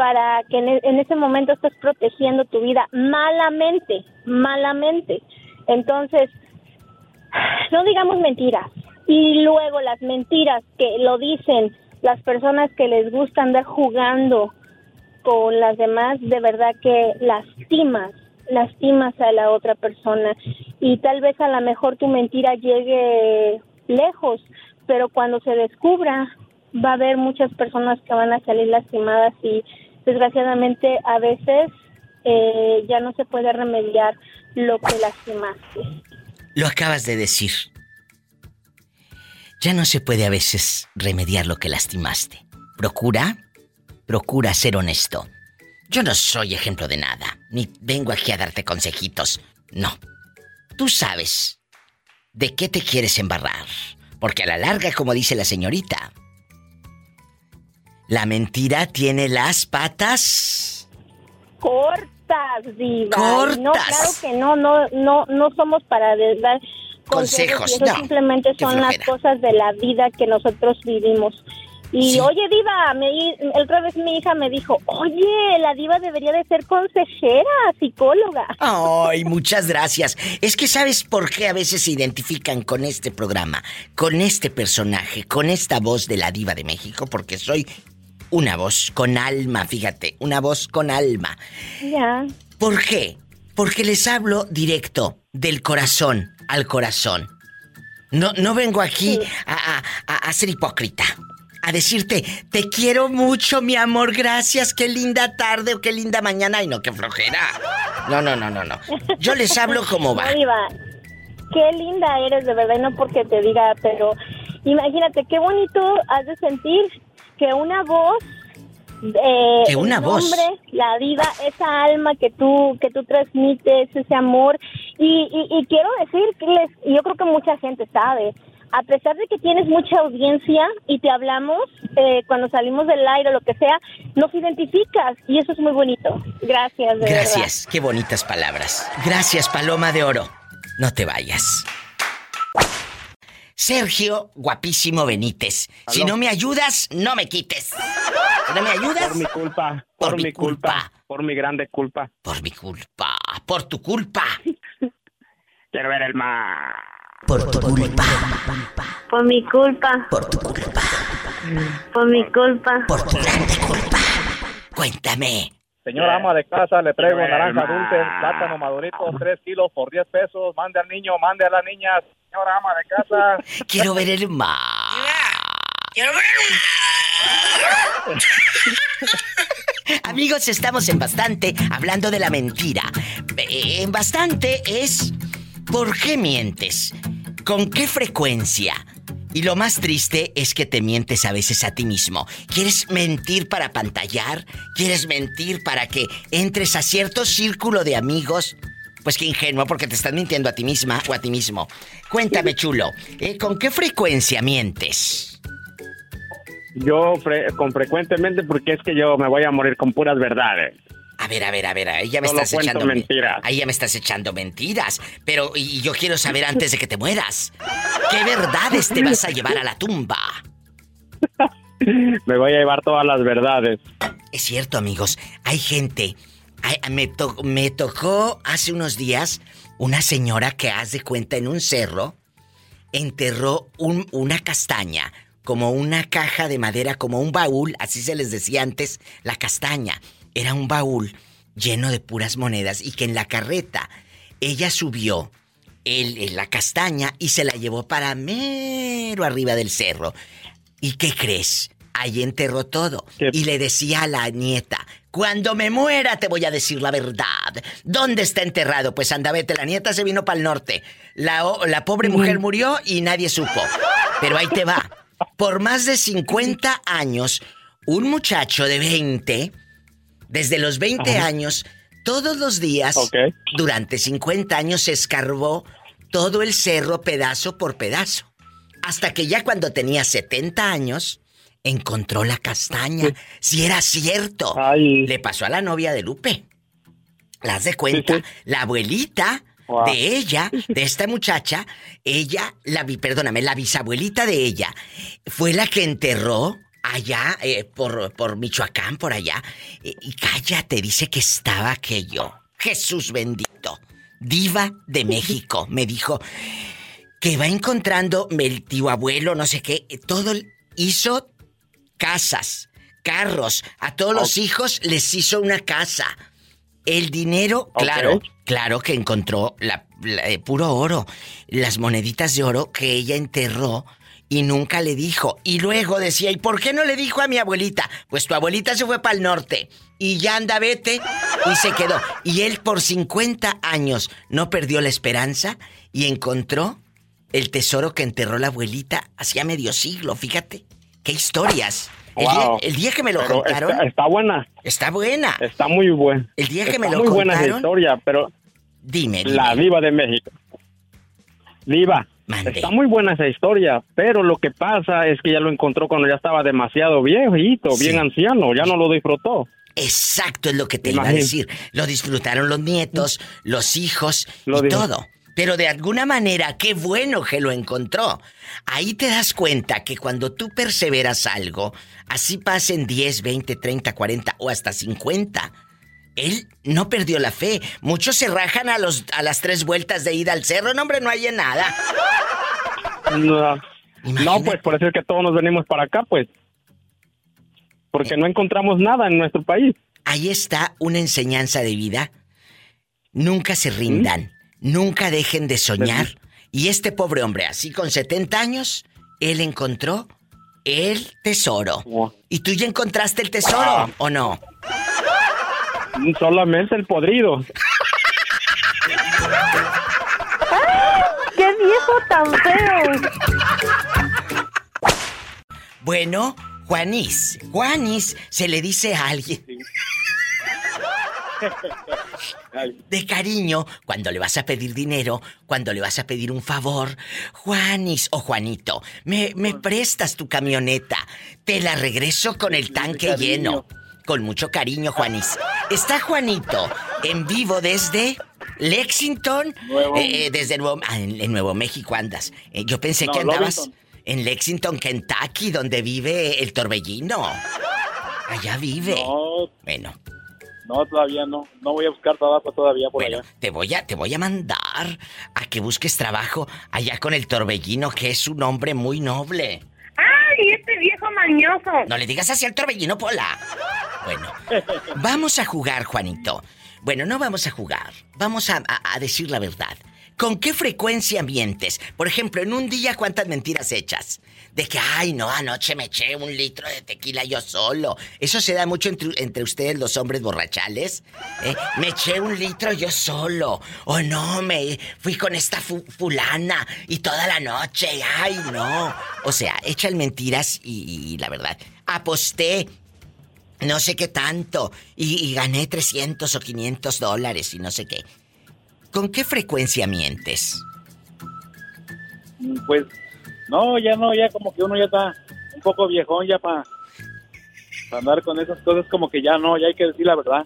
para que en, e- en ese momento estés protegiendo tu vida malamente, malamente. Entonces, no digamos mentiras. Y luego las mentiras que lo dicen las personas que les gusta andar jugando con las demás, de verdad que lastimas, lastimas a la otra persona. Y tal vez a lo mejor tu mentira llegue lejos, pero cuando se descubra, va a haber muchas personas que van a salir lastimadas y desgraciadamente a veces eh, ya no se puede remediar lo que lastimaste. Lo acabas de decir. Ya no se puede a veces remediar lo que lastimaste. Procura, procura ser honesto. Yo no soy ejemplo de nada, ni vengo aquí a darte consejitos. No. Tú sabes de qué te quieres embarrar. Porque a la larga, como dice la señorita, la mentira tiene las patas. cortas, diva. Cortas. No, claro que no, no, no, no somos para dar Consejos, consejos. y eso no. simplemente son las cosas de la vida que nosotros vivimos. Y oye, Diva, me, otra vez mi hija me dijo, oye, la Diva debería de ser consejera, psicóloga. Ay, muchas gracias. Es que sabes por qué a veces se identifican con este programa, con este personaje, con esta voz de la Diva de México, porque soy una voz con alma, fíjate, una voz con alma. Ya. ¿Por qué? Porque les hablo directo, del corazón al corazón. No, no vengo aquí a, a ser hipócrita a decirte, te quiero mucho, mi amor, gracias, qué linda tarde o qué linda mañana. y no, qué flojera. No, no, no, no, no. Yo les hablo como va. qué linda eres, de verdad, no porque te diga, pero imagínate, qué bonito has de sentir que una voz eh, que una voz la vida esa alma que tú que tú transmites ese amor y, y, quiero decir que yo creo que mucha gente sabe a pesar de que tienes mucha audiencia y te hablamos eh, cuando salimos del aire o lo que sea, nos identificas y eso es muy bonito. Gracias. De Gracias, qué bonitas palabras. Gracias, Paloma de Oro. No te vayas. Sergio, guapísimo Benítez. Si no me ayudas, no me quites. Si no me ayudas. Por mi culpa. Por, mi culpa. Por mi grande culpa. Por mi culpa. Por tu culpa. Quiero ver el mar. Por tu culpa. Por mi culpa. Por tu culpa. Por mi culpa. Por tu grande culpa. Cuéntame. Señora ama de casa, le traigo naranja dulce, plátano madurito, 3 kilos por 10 pesos. Mande al niño, mande a la niña. Señora ama de casa. Quiero ver el mar. Quiero ver el mar. Amigos, estamos en bastante hablando de la mentira. En bastante es ¿por qué mientes? ¿Con qué frecuencia? Y lo más triste es que te mientes a veces a ti mismo. ¿Quieres mentir para pantallar? ¿Quieres mentir para que entres a cierto círculo de amigos? Pues qué ingenuo, porque te estás mintiendo a ti misma o a ti mismo. Cuéntame, chulo, ¿eh? ¿con qué frecuencia mientes? Yo con frecuentemente porque es que yo me voy a morir con puras verdades. A ver, a ver, a ver, ahí ya me estás echando mentiras. Ahí ya me estás echando mentiras. Pero y yo quiero saber antes de que te mueras, ¿qué verdades te vas a llevar a la tumba? me voy a llevar todas las verdades. Es cierto, amigos. Hay gente. me, me tocó hace unos días una señora que haz de cuenta en un cerro enterró una castaña, como una caja de madera, como un baúl, así se les decía antes, la castaña era un baúl lleno de puras monedas y que en la carreta ella subió el, la castaña y se la llevó para mero arriba del cerro. ¿Y qué crees? Ahí enterró todo. Y le decía a la nieta, cuando me muera te voy a decir la verdad. ¿Dónde está enterrado? Pues anda, vete, la nieta se vino para el norte. La, la pobre mujer murió y nadie supo. Pero ahí te va. Por más de 50 años, un muchacho de 20 desde los 20 años, todos los días, durante 50 años, se escarbó todo el cerro pedazo por pedazo. Hasta que ya cuando tenía 70 años, encontró la castaña. Si era cierto. Le pasó a la novia de Lupe. Las de cuenta. La abuelita de ella, de esta muchacha, ella, la perdóname, la bisabuelita de ella, fue la que enterró allá, eh, por, por Michoacán, por allá. y cállate, dice que estaba aquello. Jesús bendito. Diva de México, me dijo que va encontrando el tío abuelo, no sé qué, todo hizo casas, carros, a todos los hijos les hizo una casa. El dinero, claro, claro que encontró la, eh, puro oro, las moneditas de oro que ella enterró y nunca le dijo. Y luego decía, ¿y por qué no le dijo a mi abuelita? Pues tu abuelita se fue para el norte y ya anda vete y se quedó. Y él por 50 años no perdió la esperanza y encontró el tesoro que enterró la abuelita hacía medio siglo, fíjate. Qué historias. El, día, que me lo contaron. Está, buena. Está buena. Está muy buena. El día que me lo muy contaron. buena historia, pero. Dime, dime. La viva de México. Está muy buena esa historia, pero lo que pasa es que ya lo encontró cuando ya estaba demasiado viejito, bien anciano, ya no lo disfrutó. Exacto, es lo que te iba a decir. Lo disfrutaron los nietos, los hijos y todo. Pero de alguna manera, qué bueno que lo encontró. Ahí te das cuenta que cuando tú perseveras algo, así pasen 10, 20, 30, 40 o hasta 50. Él no perdió la fe. Muchos se rajan a, los, a las tres vueltas de ida al cerro. No, hombre, no hay nada. No, no, pues por eso es que todos nos venimos para acá, pues. Porque no encontramos nada en nuestro país. Ahí está una enseñanza de vida. Nunca se rindan, nunca dejen de soñar. Y este pobre hombre, así con 70 años, él encontró el tesoro. ¿Y tú ya encontraste el tesoro o no? Solamente el podrido. ¡Qué viejo tan feo! Bueno, Juanis, Juanis se le dice a alguien. De cariño, cuando le vas a pedir dinero, cuando le vas a pedir un favor, Juanis o Juanito, me, me prestas tu camioneta, te la regreso con el tanque lleno. Con mucho cariño, Juanis. Está Juanito en vivo desde Lexington, eh, eh, desde Nuevo, ah, en, Nuevo México andas. Eh, yo pensé que andabas en Lexington, Kentucky, donde vive el torbellino. Allá vive. No. Bueno. No, todavía no. No voy a buscar trabajo todavía por bueno, Te voy a, te voy a mandar a que busques trabajo allá con el torbellino, que es un hombre muy noble. ¡Ay, este viejo mañoso! No le digas así al torbellino, Pola. Bueno, vamos a jugar, Juanito. Bueno, no vamos a jugar. Vamos a, decir la verdad. ¿Con qué frecuencia mientes? Por ejemplo, en un día, ¿cuántas mentiras echas? De que, ay, no, anoche me eché un litro de tequila yo solo. Eso se da mucho entre, ustedes, los hombres borrachales. ¿eh? Me eché un litro yo solo. O no, me fui con esta fulana y toda la noche. Ay, no. O sea, echan mentiras y la verdad. Aposté no sé qué tanto, y, gané 300 o 500 dólares y no sé qué. ¿Con qué frecuencia mientes? Mm, pues, no, ya no, ya como que uno ya está un poco viejón ya para andar con esas cosas, como que ya no, ya hay que decir la verdad.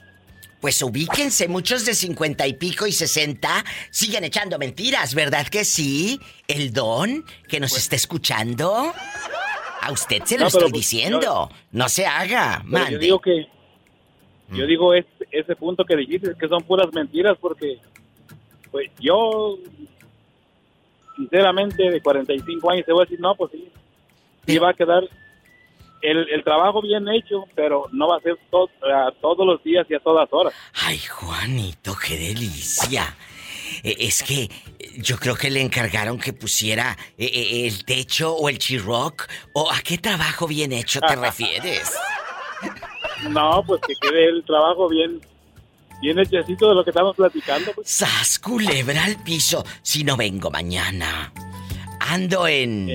Pues ubíquense, muchos de 50 y pico y 60 siguen echando mentiras, ¿verdad que sí? El don que nos pues está escuchando. A usted se lo estoy diciendo. no se haga, mande. Yo digo que. Yo mm. digo ese punto que dijiste, que son puras mentiras, porque. Pues yo. Sinceramente, de 45 años, te voy a decir, no, pues sí. Sí va a quedar el, el, trabajo bien hecho, pero no va a ser todos los días y a todas horas. Ay, Juanito, qué delicia. Eh, es que yo creo que le encargaron que pusiera eh, eh, el techo o el chirroc. ¿O a qué trabajo bien hecho te refieres? No, pues que quede el trabajo bien, bien hechecito de lo que estamos platicando. Pues. ¡Sas, culebra al piso! Si no vengo mañana. Ando en...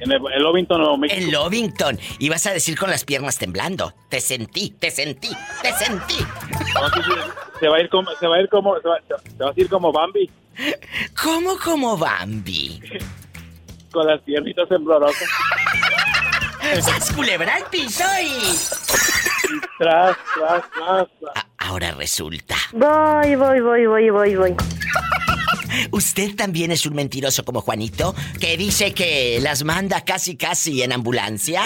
En el, Lovington, Nuevo México. En Lovington. Y vas a decir con las piernas temblando. Te sentí, te sentí, te sentí. se va a ir como, se va a ir como, se va, a ir como Bambi. ¿Cómo como Bambi? con las piernitas temblorosas. ¡Sas culebra al piso y... Tras, tras, tras, ahora resulta. Voy, voy, voy, voy, voy, voy. ¿Usted también es un mentiroso como Juanito, que dice que las manda casi casi en ambulancia?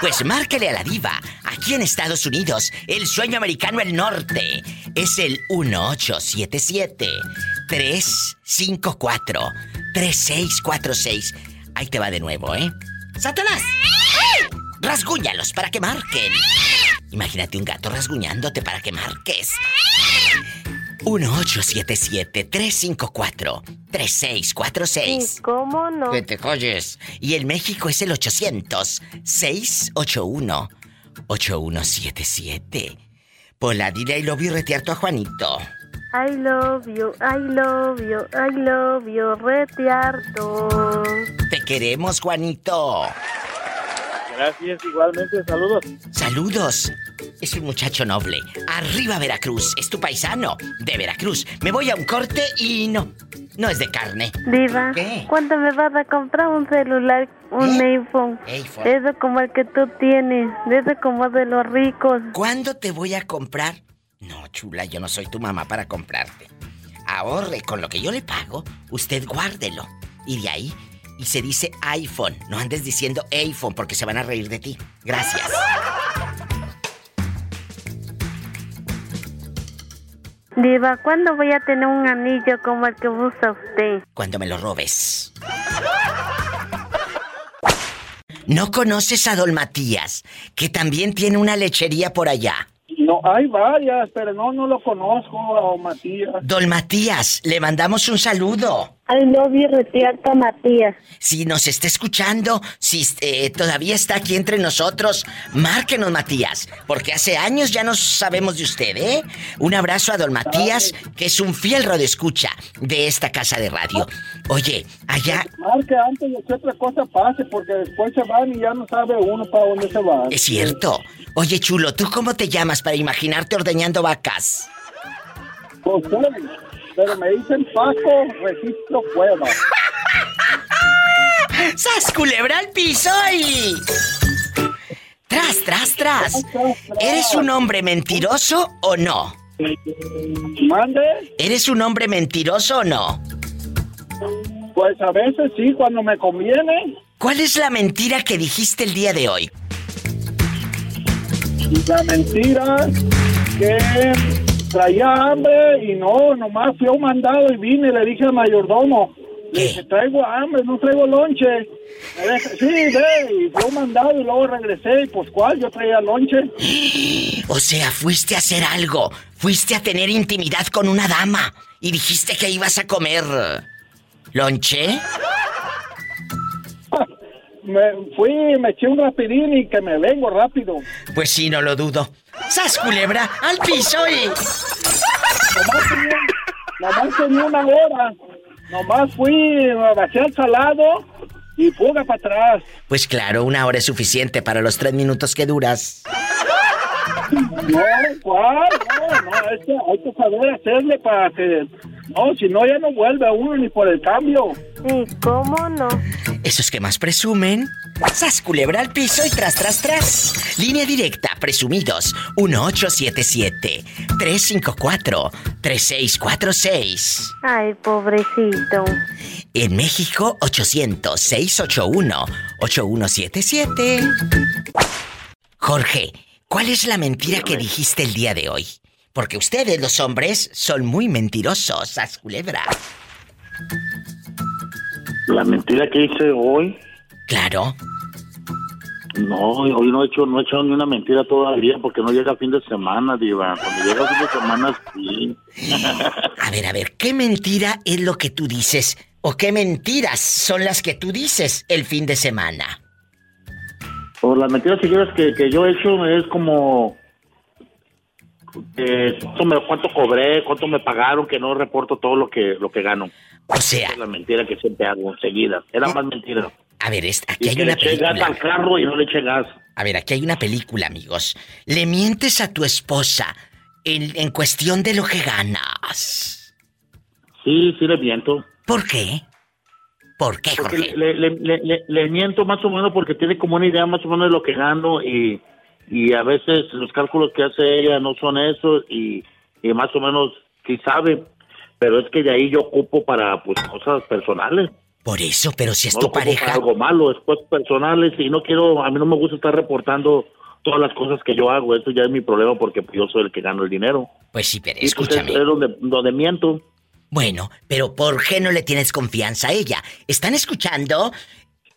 Pues márquele a la diva, aquí en Estados Unidos, el sueño americano el norte. Es el 1877 354 3646. Ahí te va de nuevo, ¿eh? ¡Satanás! ¡Rasguñalos para que marquen! Imagínate un gato rasguñándote para que marques. 1877-354-3646. ¿Cómo no? Que te oyes. Y el México es el 800-681-8177. Pola, dile I love you retearto a Juanito. I love you, I love you, I love you, retearto. Te queremos, Juanito. Gracias, igualmente, saludos. Saludos. Es un muchacho noble. Arriba Veracruz, es tu paisano de Veracruz. Me voy a un corte y no, no es de carne. Diva, ¿Qué? ¿cuándo me vas a comprar un celular, un ¿Eh? iPhone? iPhone? Eso como el que tú tienes, eso como de los ricos. ¿Cuándo te voy a comprar? No, chula, yo no soy tu mamá para comprarte. Ahorre con lo que yo le pago, usted guárdelo. Y de ahí, y se dice iPhone. No andes diciendo iPhone porque se van a reír de ti. Gracias. Diva, ¿cuándo voy a tener un anillo como el que usa usted? Cuando me lo robes. ¿No conoces a Don Matías, que también tiene una lechería por allá? No, hay varias, pero no, no lo conozco, a Matías. Don Matías, le mandamos un saludo. Al novio retierto Matías. Si nos está escuchando, si eh, todavía está aquí entre nosotros, márquenos, Matías, porque hace años ya no sabemos de usted, ¿eh? Un abrazo a don Matías, que es un fiel escucha de esta casa de radio. Oye, allá... Marque antes de que otra cosa pase, porque después se van y ya no sabe uno para dónde se va. Es cierto. Oye, chulo, ¿tú cómo te llamas para imaginarte ordeñando vacas? José pero me dicen Paco Registro Cueva. ¡Sas culebra al piso y... Tras, tras, tras. ¿Eres un hombre mentiroso o no? ¿Mande? ¿Eres un hombre mentiroso o no? Pues a veces sí, cuando me conviene. ¿Cuál es la mentira que dijiste el día de hoy? La mentira que traía hambre y no, nomás fui a un mandado y vine y le dije al mayordomo, le dije, traigo hambre, no traigo lonche. Me sí, ve, y fui a un mandado y luego regresé y pues cuál, yo traía lonche. O sea, fuiste a hacer algo, fuiste a tener intimidad con una dama y dijiste que ibas a comer lonche. Me fui, me eché un rapidín y que me vengo rápido. Pues sí, no lo dudo. ¡Sas, culebra! ¡Al piso y... Nomás tenía, una hora. Nomás fui, me bajé al salado y fuga para atrás. Pues claro, una hora es suficiente para los tres minutos que duras. No, ¿cuál? No, no, hay que, hay que saber hacerle para que... No, si no ya no vuelve a uno ni por el cambio. ¿Y cómo no? Esos que más presumen. Sas culebra al piso y tras, tras, tras. Línea directa, presumidos. 1877-354-3646. Ay, pobrecito. En México, 800-681-8177. Jorge, ¿cuál es la mentira que dijiste el día de hoy? Porque ustedes, los hombres, son muy mentirosos, Sas culebra. La mentira que hice hoy. Claro. No, hoy no he hecho, no he hecho ni una mentira todavía porque no llega fin de semana, Diva. Cuando llega fin de semana, sí. a ver, a ver, ¿qué mentira es lo que tú dices? ¿O qué mentiras son las que tú dices el fin de semana? Pues las mentiras que, que yo he hecho es como eh, cuánto, me, cuánto cobré, cuánto me pagaron, que no reporto todo lo que lo que gano. O sea, es la mentira que siempre hago enseguida. Era más mentira. A ver, aquí hay una película. gas al carro y no le eché gas. A ver, aquí hay una película, amigos. Le mientes a tu esposa en, en cuestión de lo que ganas. Sí, sí le miento. ¿Por qué? ¿Por qué, Jorge? Le, le, le, le, miento más o menos porque tiene como una idea más o menos de lo que gano y, y a veces los cálculos que hace ella no son esos y, y más o menos sí sabe, pero es que de ahí yo ocupo para pues cosas personales. Por eso, pero si es tu pareja. Algo malo, después personales, y no quiero, a mí no me gusta estar reportando todas las cosas que yo hago. Eso ya es mi problema porque yo soy el que gano el dinero. Pues sí, pero pues, escúchame. es, donde, donde miento. Bueno, pero ¿por qué no le tienes confianza a ella? ¿Están escuchando?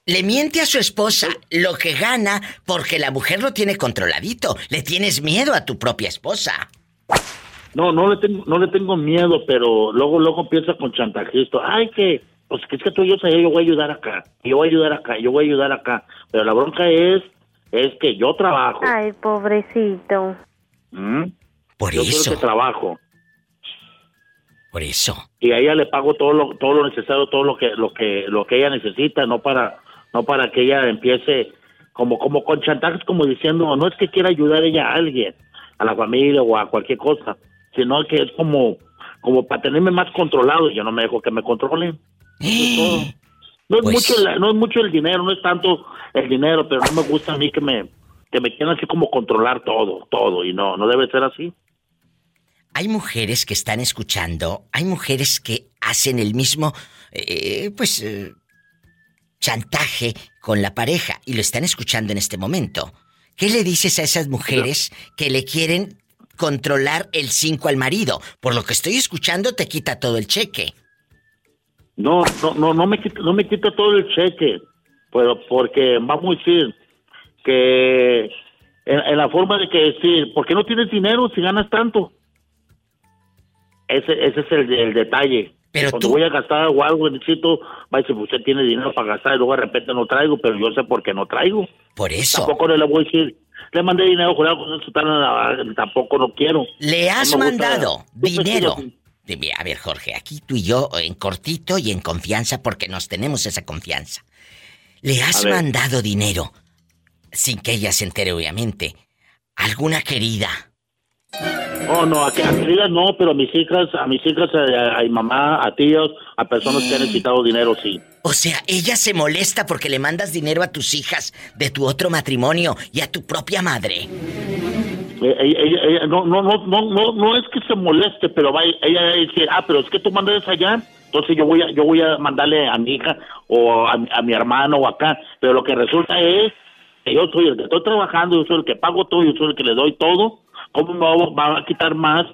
Le miente a su esposa lo que gana porque la mujer lo tiene controladito. Le tienes miedo a tu propia esposa. No, no le tengo, no le tengo miedo, pero luego, luego piensa con chantajista. Ay, que pues que es que tú y yo yo voy a ayudar acá, yo voy a ayudar acá, yo voy a ayudar acá. Pero la bronca es, es que yo trabajo. Ay, pobrecito. ¿Mm? Por yo eso. que trabajo. Por eso. Y a ella le pago todo lo, todo lo necesario, todo lo que, lo que, lo que ella necesita, no para, no para que ella empiece como, como con chantajes, como diciendo, no es que quiera ayudar ella a alguien, a la familia o a cualquier cosa, sino que es como, como para tenerme más controlado. y Yo no me dejo que me controlen. No es, pues mucho, no es mucho el dinero, no es tanto el dinero, pero no me gusta a mí que me, que me quieran así como controlar todo, todo, y no, no debe ser así. hay mujeres que están escuchando, hay mujeres que hacen el mismo, eh, pues, eh, chantaje con la pareja y lo están escuchando en este momento. ¿Qué le dices a esas mujeres que le quieren controlar el 5 al marido? Por lo que estoy escuchando te quita todo el cheque. No, no, no, no me quita, no me quita todo el cheque, pero porque vamos a decir que en, la forma de que decir, ¿por qué no tienes dinero si ganas tanto? Ese, ese es el, detalle. Pero Cuando voy a gastar o algo, necesito, va a decir, usted tiene dinero para gastar y luego de repente no traigo, pero yo sé por qué no traigo. Por eso. Tampoco le voy a decir, le mandé dinero, tampoco no quiero. Le has mandado dinero. A ver, Jorge, aquí tú y yo en cortito y en confianza porque nos tenemos esa confianza. Le has mandado dinero sin que ella se entere, obviamente. ¿Alguna querida? Oh, no, a, queridas no, pero a mis hijas, a mis hijas, a, mi mamá, a tíos, a personas que han necesitado dinero, sí. O sea, ella se molesta porque le mandas dinero a tus hijas de tu otro matrimonio y a tu propia madre. Eh, no, no, no, no, no, no es que se moleste, pero va, ella dice, ah, pero es que tú mandas allá, entonces yo voy a, yo voy a mandarle a mi hija o a, a mi hermano o acá, pero lo que resulta es yo soy el que estoy trabajando, yo soy el que pago todo, yo soy el que le doy todo, ¿cómo me va a quitar más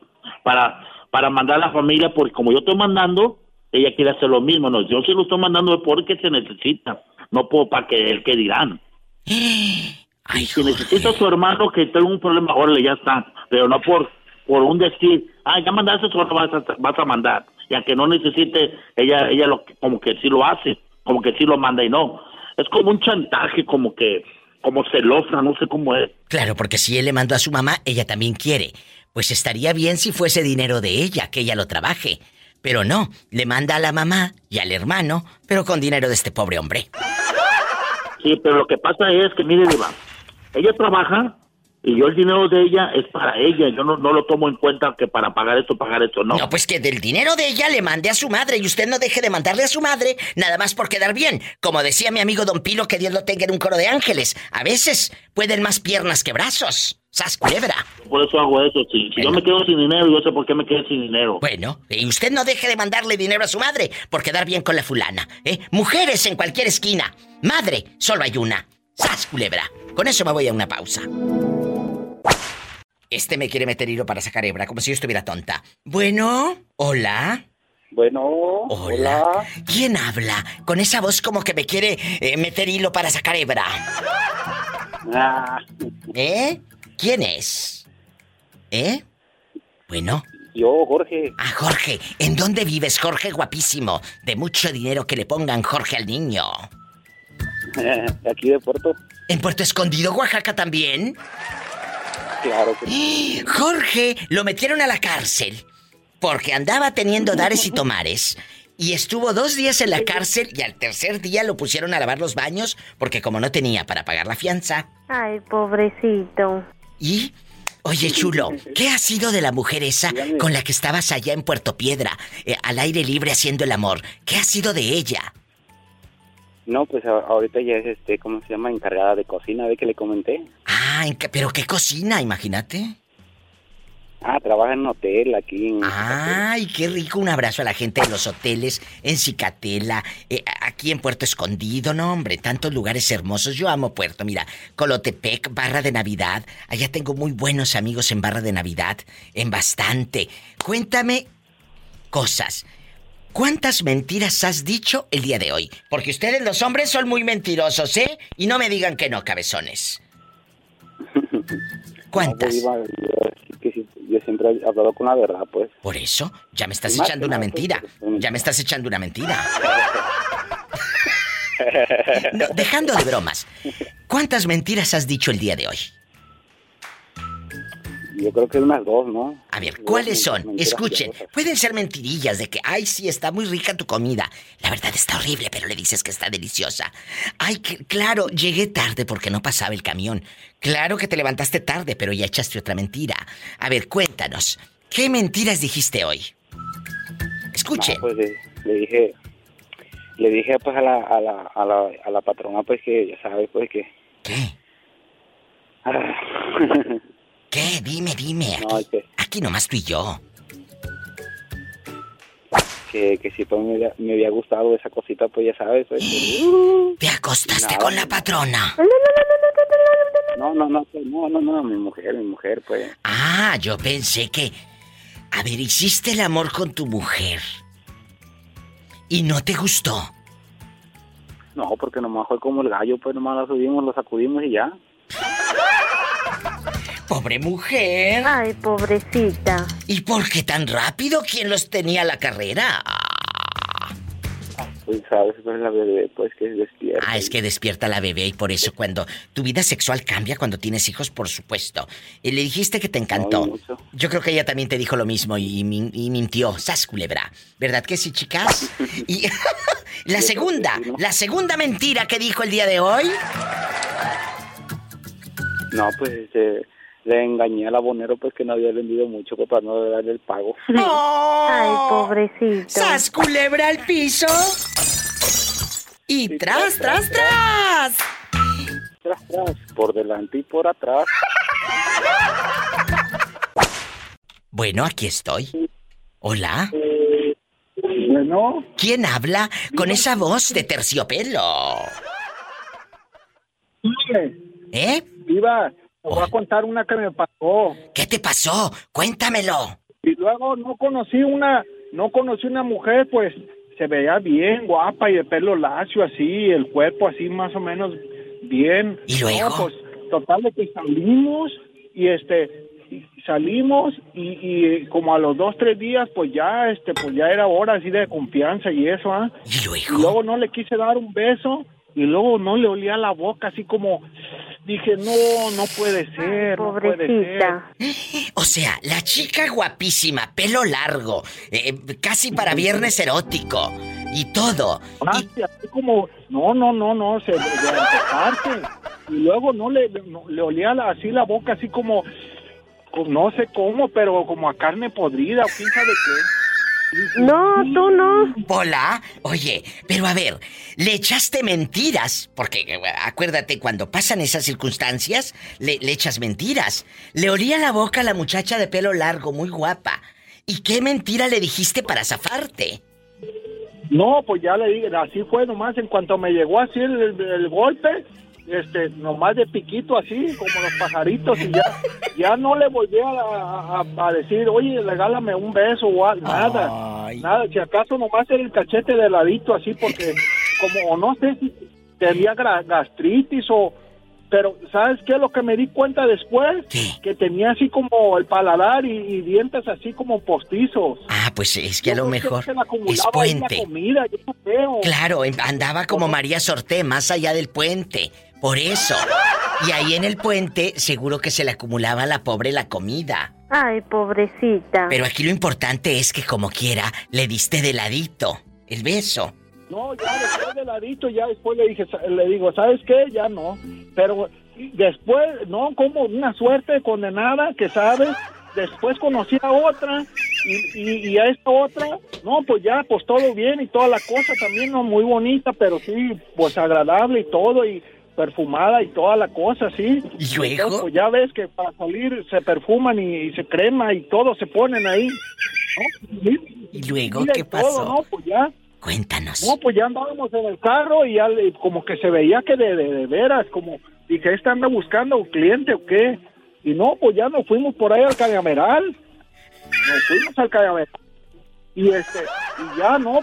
para, para mandar a la familia? Porque como yo estoy mandando, ella quiere hacer lo mismo. No, yo sí lo estoy mandando porque se necesita, no puedo para que él que dirán. si necesita a su hermano que tenga un problema, órale, ya está, pero no por por un decir, ah, ya mandaste eso, vas a, vas a mandar. Ya que no necesite, ella ella lo como que sí lo hace, como que sí lo manda y no. Es como un chantaje, como que como celosa, no sé cómo es. Claro, porque si él le mandó a su mamá, ella también quiere. Pues estaría bien si fuese dinero de ella, que ella lo trabaje. Pero no, le manda a la mamá y al hermano, pero con dinero de este pobre hombre. Sí, pero lo que pasa es que, mire, Diva, ella trabaja y yo el dinero de ella es para ella. Yo no, no lo tomo en cuenta que para pagar esto, pagar esto, no. No, pues que del dinero de ella le mande a su madre y usted no deje de mandarle a su madre nada más por quedar bien. Como decía mi amigo Don Pilo, que Dios lo tenga en un coro de ángeles. A veces pueden más piernas que brazos. ¡Sas culebra! Por eso hago eso, sí. Si yo me quedo sin dinero, yo sé por qué me quedé sin dinero. Bueno, y usted no deje de mandarle dinero a su madre por quedar bien con la fulana. ¿eh? Mujeres en cualquier esquina. Madre, solo hay una. ¡Sas culebra! Con eso me voy a una pausa. Este me quiere meter hilo para sacar hebra, como si yo estuviera tonta. Bueno, hola. Bueno, hola. ¿Quién habla? Con esa voz como que me quiere eh, meter hilo para sacar hebra. Ah. ¿Eh? ¿Quién es? ¿Eh? Bueno. Yo, Jorge. Ah, Jorge. ¿En dónde vives, Jorge guapísimo? De mucho dinero que le pongan Jorge al niño. Aquí de Puerto. ¿En Puerto Escondido, Oaxaca también? Claro Jorge lo metieron a la cárcel porque andaba teniendo dares y tomares. Y estuvo dos días en la cárcel y al tercer día lo pusieron a lavar los baños porque como no tenía para pagar la fianza. Ay, pobrecito. ¿Y? Oye, chulo, ¿qué ha sido de la mujer esa con la que estabas allá en Puerto Piedra, eh, al aire libre haciendo el amor? ¿Qué ha sido de ella? No, pues ahorita ya es, este, ¿cómo se llama? Encargada de cocina, ¿ve que le comenté? Ah, pero ¿qué cocina? Imagínate. Ah, trabaja en un hotel aquí en... Ay, qué rico. Un abrazo a la gente de los hoteles en Cicatela, eh, aquí en Puerto Escondido, no, hombre, tantos lugares hermosos. Yo amo Puerto, mira, Colotepec, Barra de Navidad. Allá tengo muy buenos amigos en Barra de Navidad, en bastante. Cuéntame cosas. ¿Cuántas mentiras has dicho el día de hoy? Porque ustedes los hombres son muy mentirosos, ¿eh? Y no me digan que no, cabezones. ¿Cuántas? yo, siempre he hablado con la verdad, pues. Por eso, ya me estás echando una mentira. Ya me estás echando una mentira. dejando de bromas. ¿Cuántas mentiras has dicho el día de hoy? Yo creo que unas dos, ¿no? A ver, ¿cuáles son? Escuchen, pueden ser mentirillas de que, ay, sí, está muy rica tu comida. La verdad está horrible, pero le dices que está deliciosa. Ay, claro, llegué tarde porque no pasaba el camión. Claro que te levantaste tarde, pero ya echaste otra mentira. A ver, cuéntanos, ¿qué mentiras dijiste hoy? Escuchen. pues le, dije, le dije pues a la, a la, a la, a la patrona pues que ya sabes pues que... ¿Qué? Ah. ¿Qué? Dime, dime. Aquí, aquí nomás tú y yo. que, que si pues me, había- me había gustado esa cosita, pues ya sabes. pues, ¿Te acostaste Nada. con la patrona? No, no, no, pues, no, no, no, mi mujer, mi mujer, pues. Ah, yo pensé que... A ver, hiciste el amor con tu mujer. ¿Y no te gustó? No, porque nomás fue como el gallo, pues nomás la subimos, lo sacudimos y ya. Pobre mujer. Ay, pobrecita. ¿Y por qué tan rápido? ¿Quién los tenía a la carrera? Pues sabes, pues la bebé, pues que es despierta. Ah, es que despierta la bebé y por eso cuando tu vida sexual cambia cuando tienes hijos, por supuesto. Y le dijiste que te encantó. Yo creo que ella también te dijo lo mismo y mintió. Sas culebra. ¿Verdad que sí, chicas? Y la segunda, la segunda mentira que dijo el día de hoy. No, pues este, le engañé al abonero, pues que no había vendido mucho, pues para no darle el pago. Ay, pobrecito. ¡Sas culebra al piso! Y tras, tras, tras. Tras, tras, por delante y por atrás. Bueno, aquí estoy. Hola. Bueno. ¿Quién habla con esa voz de terciopelo? ¿Eh? Viva, te voy a contar una que me pasó. ¿Qué te pasó? Cuéntamelo. Y luego no conocí una, no conocí una mujer, pues se veía bien, guapa y de pelo lacio así, el cuerpo así más o menos bien. ¿Y luego? No, pues total de que salimos y este y salimos y, y como a los dos tres días pues ya este pues ya era hora así de confianza y eso ah y luego no le quise dar un beso y luego no le olía la boca así como dije no no puede ser no puede ser O sea, la chica guapísima, pelo largo, eh, casi para viernes erótico y todo. Ah, como, no, no, no, no, se de. Y luego no le, no, le olía la- así la boca, así como, co- no sé cómo, pero como a carne podrida o quién sabe qué. No, tú no. Hola, oye, pero a ver, le echaste mentiras, porque eh, acuérdate, cuando pasan esas circunstancias, le, le echas mentiras. Le olía la boca a la muchacha de pelo largo, muy guapa. ¿Y qué mentira le dijiste para zafarte? No, pues ya le dije, así fue nomás, en cuanto me llegó así el, el- el golpe, este, nomás de piquito así, como los pajaritos, y ya, ya no le volví a, a- decir, oye, regálame un beso o algo, nada, nada, si acaso nomás era el cachete de ladito así, porque como, o no sé si tenía gastritis o... Pero, ¿sabes qué? Lo que me di cuenta después, que tenía así como el paladar y, y dientes así como postizos. Ah, pues es que a lo mejor se es puente. comida, yo no creo. Claro, em- andaba como María Sorté, más allá del puente. Por eso. Y ahí en el puente, seguro que se le acumulaba a la pobre la comida. Ay, pobrecita. Pero aquí lo importante es que como quiera, le diste de ladito el beso. No, ya después de ladito, ya después le dije, le digo, ¿sabes qué? Ya no. Pero después, no, como una suerte condenada, que sabes, después conocí a otra y, y, y a esta otra, no, pues ya, pues todo bien y toda la cosa también, no muy bonita, pero sí, pues agradable y todo y perfumada y toda la cosa, sí. ¿Y luego? Entonces, pues ya ves que para salir se perfuman y, y se crema y todo se ponen ahí. ¿no? Sí. ¿Y luego Mira, qué y todo, pasó? no, pues ya. Cuéntanos. No, pues ya andábamos en el carro y ya le- como que se veía que de, de, de veras, como dije, ¿esta anda buscando un cliente o qué? Y no, pues ya nos fuimos por ahí al Cañaveral. Nos fuimos al Cañaveral. Y este, y ya no,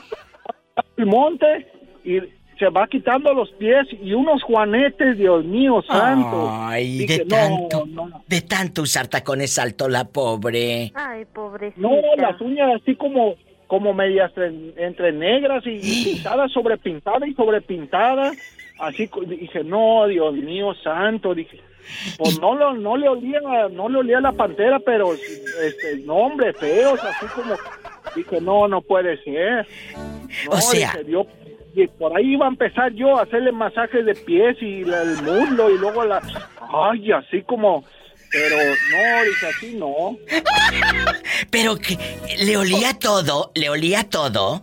el monte y se va quitando los pies y unos juanetes, Dios mío santo. Ay, Dije, de no, tanto, no. de tanto usar tacones alto la pobre. Ay, pobrecita. No, las uñas así como como medias en- entre negras y, y pintadas sobre pintada y sobre pintada. Así dije, no, Dios mío santo, dije, pues no, lo, no le olía, no le olía la pantera, pero este, no, hombre, feos, así como, dije, no, no puede ser. No, O sea- dije, yo- y por ahí iba a empezar yo a hacerle masajes de pies y la- el muslo y luego la, ay, así como, pero no, dije, así no. Pero que le olía todo, le olía todo.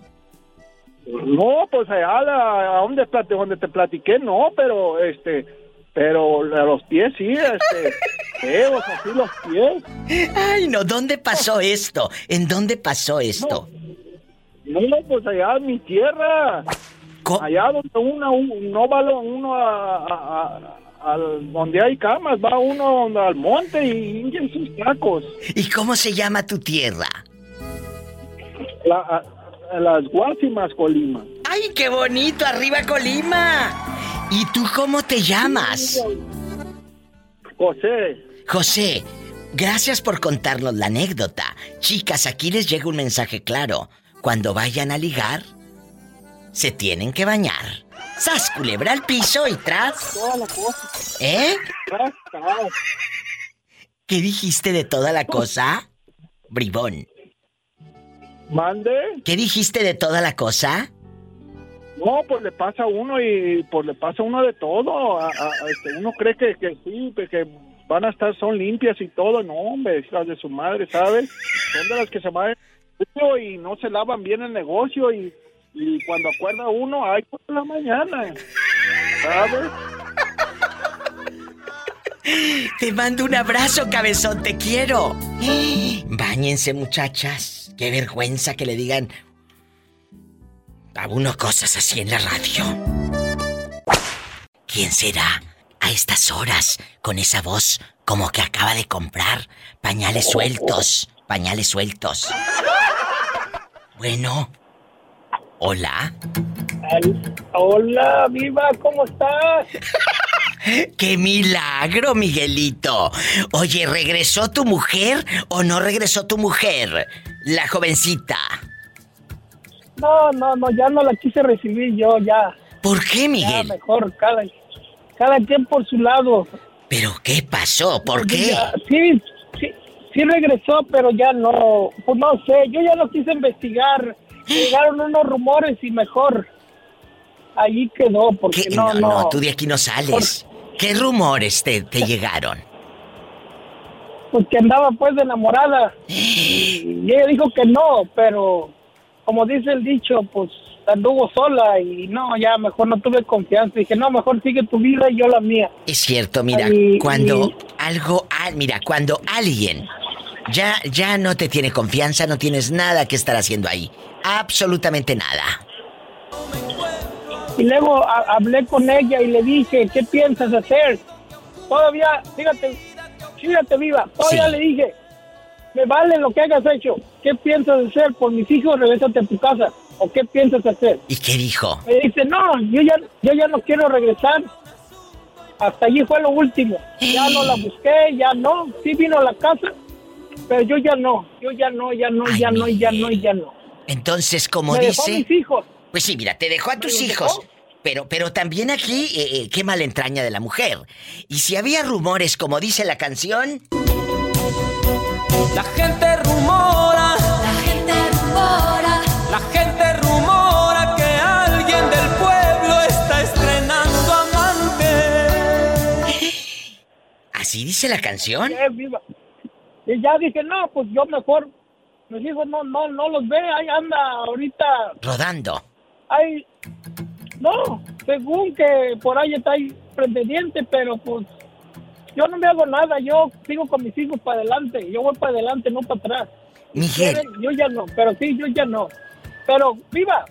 No, pues allá a, a donde, donde te platiqué, no, pero este, pero a los pies sí, este, feos, así los pies. Ay, no, ¿dónde pasó esto? ¿En dónde pasó esto? No, pues allá en mi tierra. Allá donde uno, no va uno a, donde hay camas, va uno al monte y en sus tacos. ¿Y cómo se llama tu tierra? las Guasimas, Colima. ¡Ay, qué bonito! ¡Arriba, Colima! ¿Y tú cómo te llamas? José. José, gracias por contarnos la anécdota. Chicas, aquí les llega un mensaje claro. Cuando vayan a ligar, se tienen que bañar. ¡Sas, culebra al piso y tras! Toda la cosa. ¿Eh? Tras, tras. ¿Qué dijiste de toda la cosa? Bribón. ¿Mande? ¿Qué dijiste de toda la cosa? No, pues le pasa a uno y pues le pasa a uno de todo. Este, uno cree que, que sí, que van a estar, son limpias y todo. No, hombre, hijas de su madre, ¿sabes? Son de las que se van y no se lavan bien el negocio y, y cuando acuerda uno, ay, por la mañana. ¿Sabes? Te mando un abrazo, cabezón, te quiero. Báñense, muchachas. Qué vergüenza que le digan a uno cosas así en la radio. ¿Quién será a estas horas con esa voz como que acaba de comprar pañales sueltos? Pañales sueltos. Bueno. Hola. Hola, viva, ¿cómo estás? ¡Qué milagro, Miguelito! Oye, ¿regresó tu mujer o no regresó tu mujer? La jovencita. No, no, no, ya no la quise recibir yo, ya. ¿Por qué, Miguel? mejor, cada, cada quien por su lado. ¿Pero qué pasó? ¿Por qué? sí, sí, sí regresó, pero ya no, pues no sé, yo ya no quise investigar. Llegaron unos rumores y mejor ahí quedó, porque no, no, no, tú de aquí no sales. ¿Qué rumores te, te llegaron? Pues que andaba pues de enamorada. Y ella dijo que no, pero como dice el dicho, pues anduvo sola y no, ya mejor no tuve confianza. Dije, no, mejor sigue tu vida y yo la mía. Es cierto, mira, cuando algo, ah, mira, cuando alguien ya, ya no te tiene confianza, no tienes nada que estar haciendo ahí. Absolutamente nada. Y luego hablé con ella y le dije, ¿qué piensas hacer? Todavía, fíjate, fíjate viva, todavía le dije, me vale lo que hayas hecho. ¿Qué piensas hacer por mis hijos? Regresate a tu casa. ¿O qué piensas hacer? ¿Y qué dijo? Me dice, no, yo ya, yo ya no quiero regresar. Hasta allí fue lo último. Ya no la busqué, ya no. Sí vino a la casa, pero yo ya no. Yo ya no, ya no, ya no, ya no, ya no. Entonces, como me dice... Dejó a mis hijos. Pues sí, mira, te dejó a tus hijos. Pero, pero también aquí, eh, eh, qué mala entraña de la mujer. Y si había rumores, como dice la canción. La gente rumora. La gente rumora. La gente rumora que alguien del pueblo está estrenando amante. ¿Así dice la canción? Y ya dije, no, pues yo mejor. Mis hijos no, no, no los ve, ahí anda ahorita. Rodando. Ay, no, según que por ahí está ahí pretendiente, pero pues yo no me hago nada, yo sigo con mis hijos para adelante, yo voy para adelante, no para atrás. Miguel. Yo ya no, pero sí, yo ya no. Pero, viva,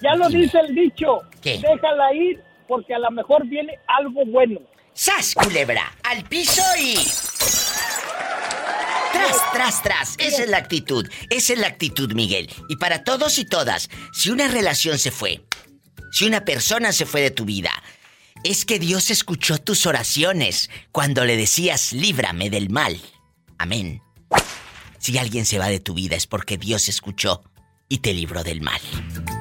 ya lo dice el dicho, déjala ir porque a lo mejor viene algo bueno. ¡Sas, culebra! ¡Al piso y... Tras, tras, tras. Esa es la actitud. Esa es la actitud, Miguel. Y para todos y todas, si una relación se fue, si una persona se fue de tu vida, es que Dios escuchó tus oraciones cuando le decías, líbrame del mal. Amén. Si alguien se va de tu vida es porque Dios escuchó y te libró del mal.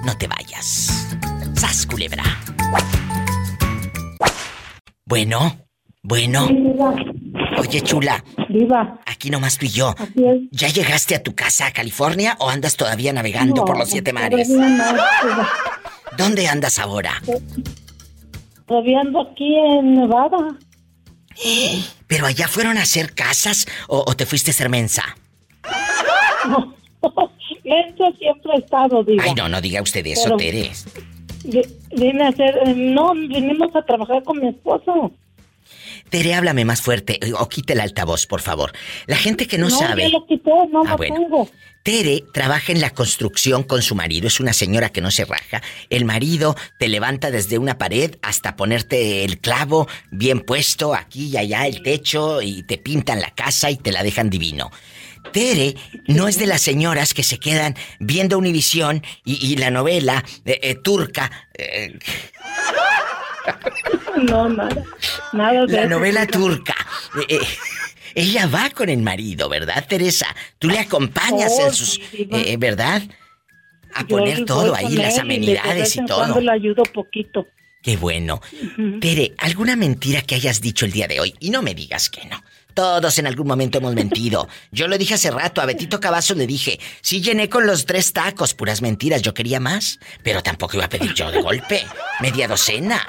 No te vayas. Sas, culebra. Bueno, bueno. Oye, chula. Viva. Aquí nomás tú y yo. ¿Ya llegaste a tu casa a California o andas todavía navegando por los siete mares? ¿Dónde andas ahora? Todavía ando aquí en Nevada. ¿Pero allá fueron a hacer casas o, te fuiste a ser mensa? No, eso siempre ha estado, diga. Ay, no, no diga usted eso, Teres. Vine a hacer... Eh, no, vinimos a trabajar con mi esposo. Tere, háblame más fuerte eh, o quite el altavoz, por favor. La gente que no, no sabe. lo no Ah, lo bueno. Tere trabaja en la construcción con su marido, es una señora que no se raja. El marido te levanta desde una pared hasta ponerte el clavo bien puesto aquí y allá, el techo, y te pintan la casa y te la dejan divino. Tere no es de las señoras que se quedan viendo Univisión y, y la novela eh, eh, turca. eh, No, nada. Nada de la eso, novela turca. Eh, eh, ella va con el marido, ¿verdad, Teresa? Tú le acompañas Oh, en sus... eh, ¿Verdad? A Yo poner todo ahí, las y amenidades y en todo. cuando le ayudo poquito. Qué bueno. Tere, ¿alguna mentira que hayas dicho el día de hoy? Y no me digas que no. Todos en algún momento hemos mentido. Yo lo dije hace rato, a Betito Cavazos le dije, sí llené con los tres tacos, puras mentiras, yo quería más, pero tampoco iba a pedir yo de golpe, media docena.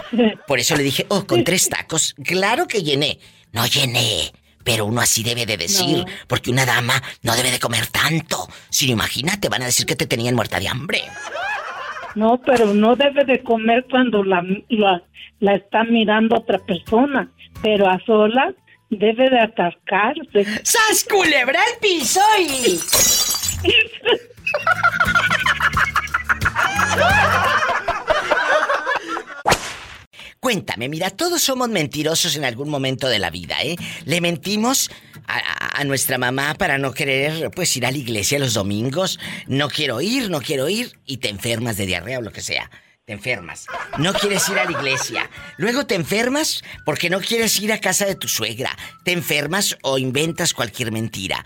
Por eso le dije, oh, con tres tacos, claro que llené. No llené, pero uno así debe de decir, No. porque una dama no debe de comer tanto. Si no, imagínate, van a decir que te tenían muerta de hambre. No, pero no debe de comer cuando la, la, la está mirando otra persona. Pero a solas debe de atascarse. ¡Sas culebra el piso y... Cuéntame, mira, todos somos mentirosos en algún momento de la vida, ¿eh? Le mentimos a, a- nuestra mamá para no querer, pues, ir a la iglesia los domingos. No quiero ir, no quiero ir. Y te enfermas de diarrea o lo que sea. Te enfermas. No quieres ir a la iglesia. Luego te enfermas porque no quieres ir a casa de tu suegra. Te enfermas o inventas cualquier mentira.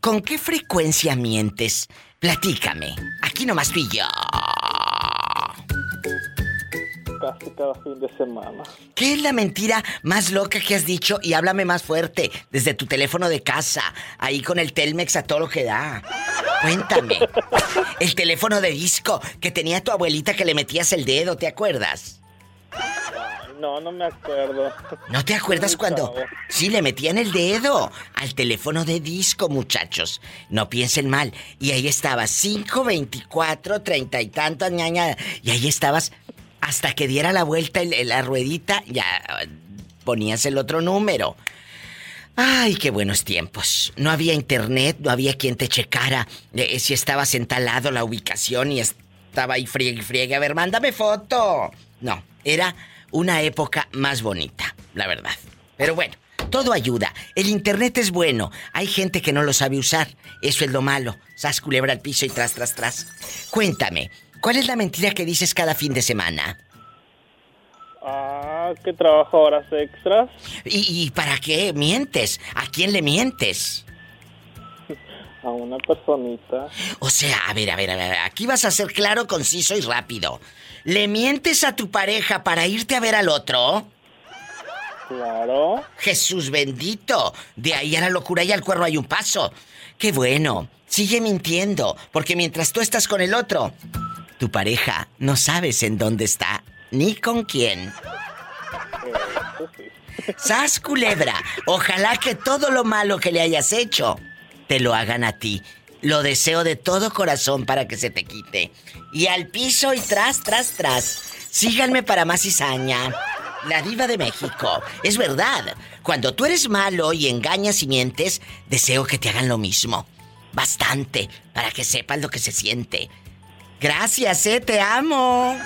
¿Con qué frecuencia mientes? Platícame. Aquí nomás yo. Casi cada fin de semana. ¿Qué es la mentira más loca que has dicho? Y háblame más fuerte, desde tu teléfono de casa, ahí con el Telmex a todo lo que da. Cuéntame. El teléfono de disco que tenía tu abuelita que le metías el dedo, ¿te acuerdas? No, no me acuerdo. ¿No te acuerdas cuando sí le metían el dedo al teléfono de disco, muchachos? No piensen mal. Y ahí estabas, 5, 24, 30 y tantas, ñaña. Y ahí estabas hasta que diera la vuelta el- la ruedita, ya eh, ponías el otro número. Ay, qué buenos tiempos. No había internet, no había quien te checara eh, si estabas en tal lado la ubicación y estaba ahí friegue y friegue. A ver, mándame foto. No, era una época más bonita, la verdad. Pero bueno, todo ayuda. El internet es bueno. Hay gente que no lo sabe usar. Eso es lo malo. Sas culebra al piso y tras, tras, tras. Cuéntame, ¿cuál es la mentira que dices cada fin de semana? Ah, que trabajo horas extras. ¿Y, y para qué mientes? ¿A quién le mientes? A una personita. O sea, a ver, a ver, a ver, aquí vas a ser claro, conciso y rápido. ¿Le mientes a tu pareja para irte a ver al otro? Claro. Jesús bendito. De ahí a la locura y al cuerno hay un paso. Qué bueno. Sigue mintiendo, porque mientras tú estás con el otro, tu pareja no sabes en dónde está ni con quién. ¡Sas, culebra! Ojalá que todo lo malo que le hayas hecho te lo hagan a ti. Lo deseo de todo corazón para que se te quite. Y al piso y tras, tras, tras. Síganme para más cizaña. La diva de México. Es verdad. Cuando tú eres malo y engañas y mientes, deseo que te hagan lo mismo. Bastante, para que sepas lo que se siente. Gracias, eh, te amo.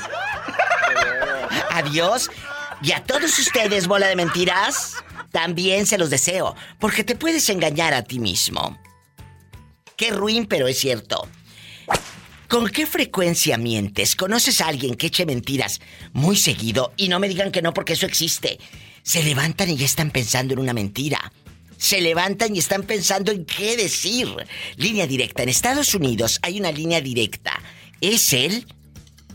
Adiós. Y a todos ustedes, bola de mentiras, también se los deseo, porque te puedes engañar a ti mismo. Qué ruin, pero es cierto. ¿Con qué frecuencia mientes? ¿Conoces a alguien que eche mentiras muy seguido? Y no me digan que no, porque eso existe. Se levantan y ya están pensando en una mentira. Se levantan y están pensando en qué decir. Línea directa. En Estados Unidos hay una línea directa. Es el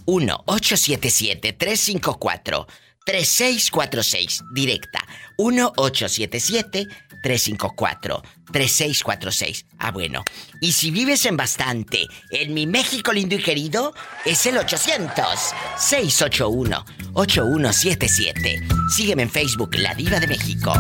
1-877-354-3646. Directa. 1-877-354-3646. Ah, bueno. Y si vives en bastante, en mi México lindo y querido, es el 800-681-8177. Sígueme en Facebook, La Diva de México.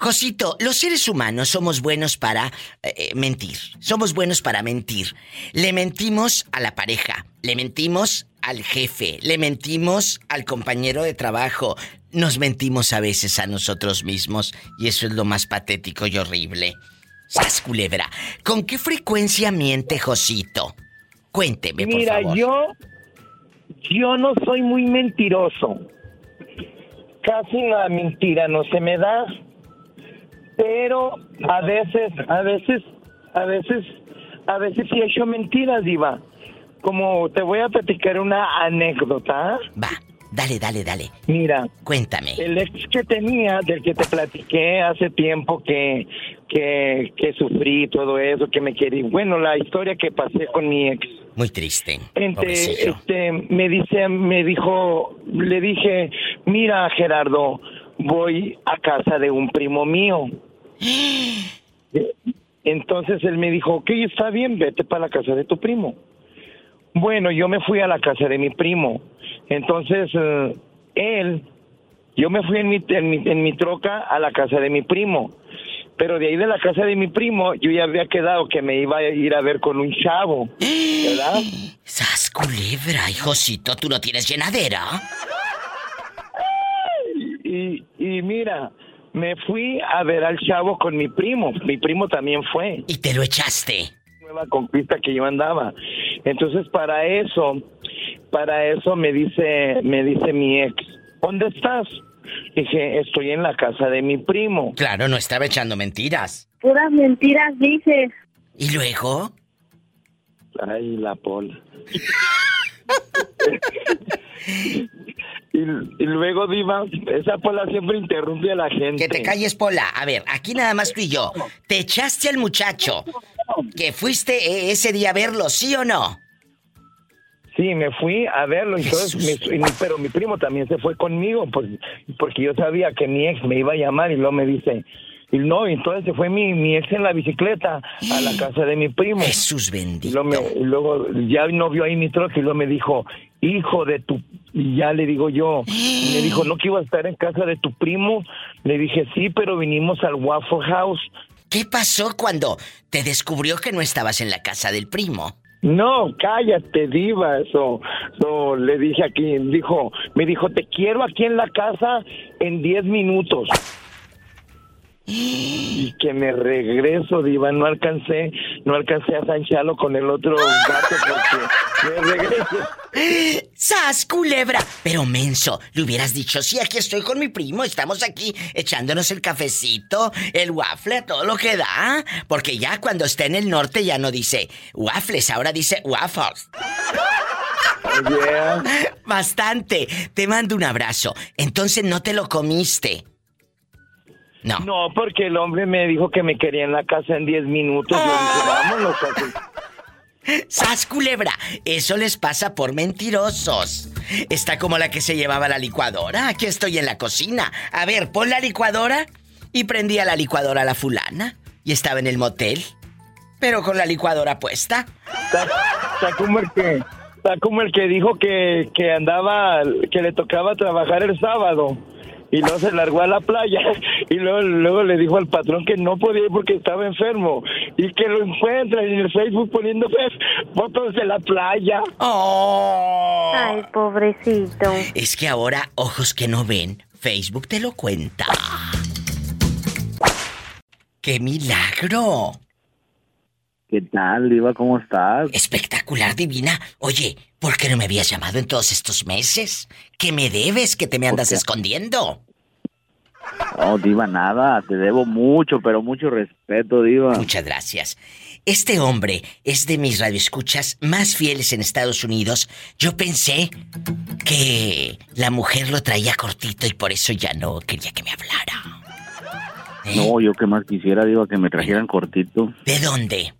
Josito, los seres humanos somos buenos para eh, eh, mentir. Somos buenos para mentir. Le mentimos a la pareja, le mentimos al jefe, le mentimos al compañero de trabajo, nos mentimos a veces a nosotros mismos y eso es lo más patético y horrible. Sas culebra, ¿con qué frecuencia miente Josito? Cuénteme, por Mira, favor. yo yo no soy muy mentiroso. Casi la mentira no se me da. Pero a veces, a veces, a veces, a veces sí he hecho mentiras, Diva. Como te voy a platicar una anécdota. Va, dale, dale, dale. Mira. Cuéntame. El ex que tenía, del que te platiqué hace tiempo que, que, que sufrí todo eso, que me quería. Bueno, la historia que pasé con mi ex. Muy triste. Este, este, me dice, me dijo, le dije, mira Gerardo, voy a casa de un primo mío. Entonces él me dijo, ok, está bien, vete para la casa de tu primo. Bueno, yo me fui a la casa de mi primo. Entonces, eh, él, yo me fui en mi, en, mi, en mi troca a la casa de mi primo. Pero de ahí de la casa de mi primo, yo ya había quedado que me iba a ir a ver con un chavo. ¿Verdad? Sas culebra, y Josito, ¿tú no tienes llenadera? Y, y mira, me fui a ver al chavo con mi primo. Mi primo también fue. Y te lo echaste. Nueva conquista que yo andaba. Entonces para eso, para eso me dice, me dice mi ex, ¿dónde estás? Dije, estoy en la casa de mi primo. Claro, no estaba echando mentiras. Puras mentiras dices. ¿Y luego? Ay, la pola. y, y luego, Diva, esa pola siempre interrumpe a la gente. Que te calles, Pola. A ver, aquí nada más tú y yo. ¿Te echaste al muchacho que fuiste eh, ese día a verlo, sí o no? Sí, me fui a verlo, entonces, mi- pero mi primo también se fue conmigo, pues, porque yo sabía que mi ex me iba a llamar y luego me dice, y no, entonces se fue mi, mi ex en la bicicleta a la casa de mi primo. Jesús bendito. Y luego, me- luego ya no vio ahí mi troca y luego me dijo, hijo de tu... Y ya le digo yo, y me dijo, ¿no que iba a estar en casa de tu primo? Le dije, sí, pero vinimos al Waffle House. ¿Qué pasó cuando te descubrió que no estabas en la casa del primo? No, cállate, diva, eso, eso le dije aquí, dijo, me dijo, te quiero aquí en la casa en 10 minutos. Y que me regreso, diva, no alcancé, no alcancé a zancharlo con el otro gato porque me regreso. ¡Sas, culebra! Pero menso, le hubieras dicho, sí, aquí estoy con mi primo, estamos aquí echándonos el cafecito, el waffle, todo lo que da. Porque ya cuando está en el norte ya no dice waffles, ahora dice waffles. Bastante. Te mando un abrazo. Entonces no te lo comiste. No. No, porque el hombre me dijo que me quería en la casa en 10 minutos. Yo dije, vámonos. ¡Sas, culebra! Eso les pasa por mentirosos. Está como la que se llevaba la licuadora. Aquí estoy en la cocina. A ver, pon la licuadora. Y prendía la licuadora a la fulana. Y estaba en el motel. Pero con la licuadora puesta. Está, está como el que está como el que dijo que, que andaba que le tocaba trabajar el sábado y luego se largó a la playa y luego, luego le dijo al patrón que no podía ir porque estaba enfermo y que lo encuentra en el Facebook poniendo pues, fotos de la playa. Oh. Ay, pobrecito. Es que ahora, ojos que no ven, Facebook te lo cuenta. ¡Qué milagro! ¿Qué tal, Diva? ¿Cómo estás? Espectacular, divina. Oye, ¿por qué no me habías llamado en todos estos meses? ¿Qué me debes que te me andas qué? escondiendo? No, Diva, nada. Te debo mucho, pero mucho respeto, Diva. Muchas gracias. Este hombre es de mis radioescuchas más fieles en Estados Unidos. Yo pensé que la mujer lo traía cortito y por eso ya no quería que me hablara. No, yo que más quisiera, Diva, que me trajeran cortito. ¿De dónde?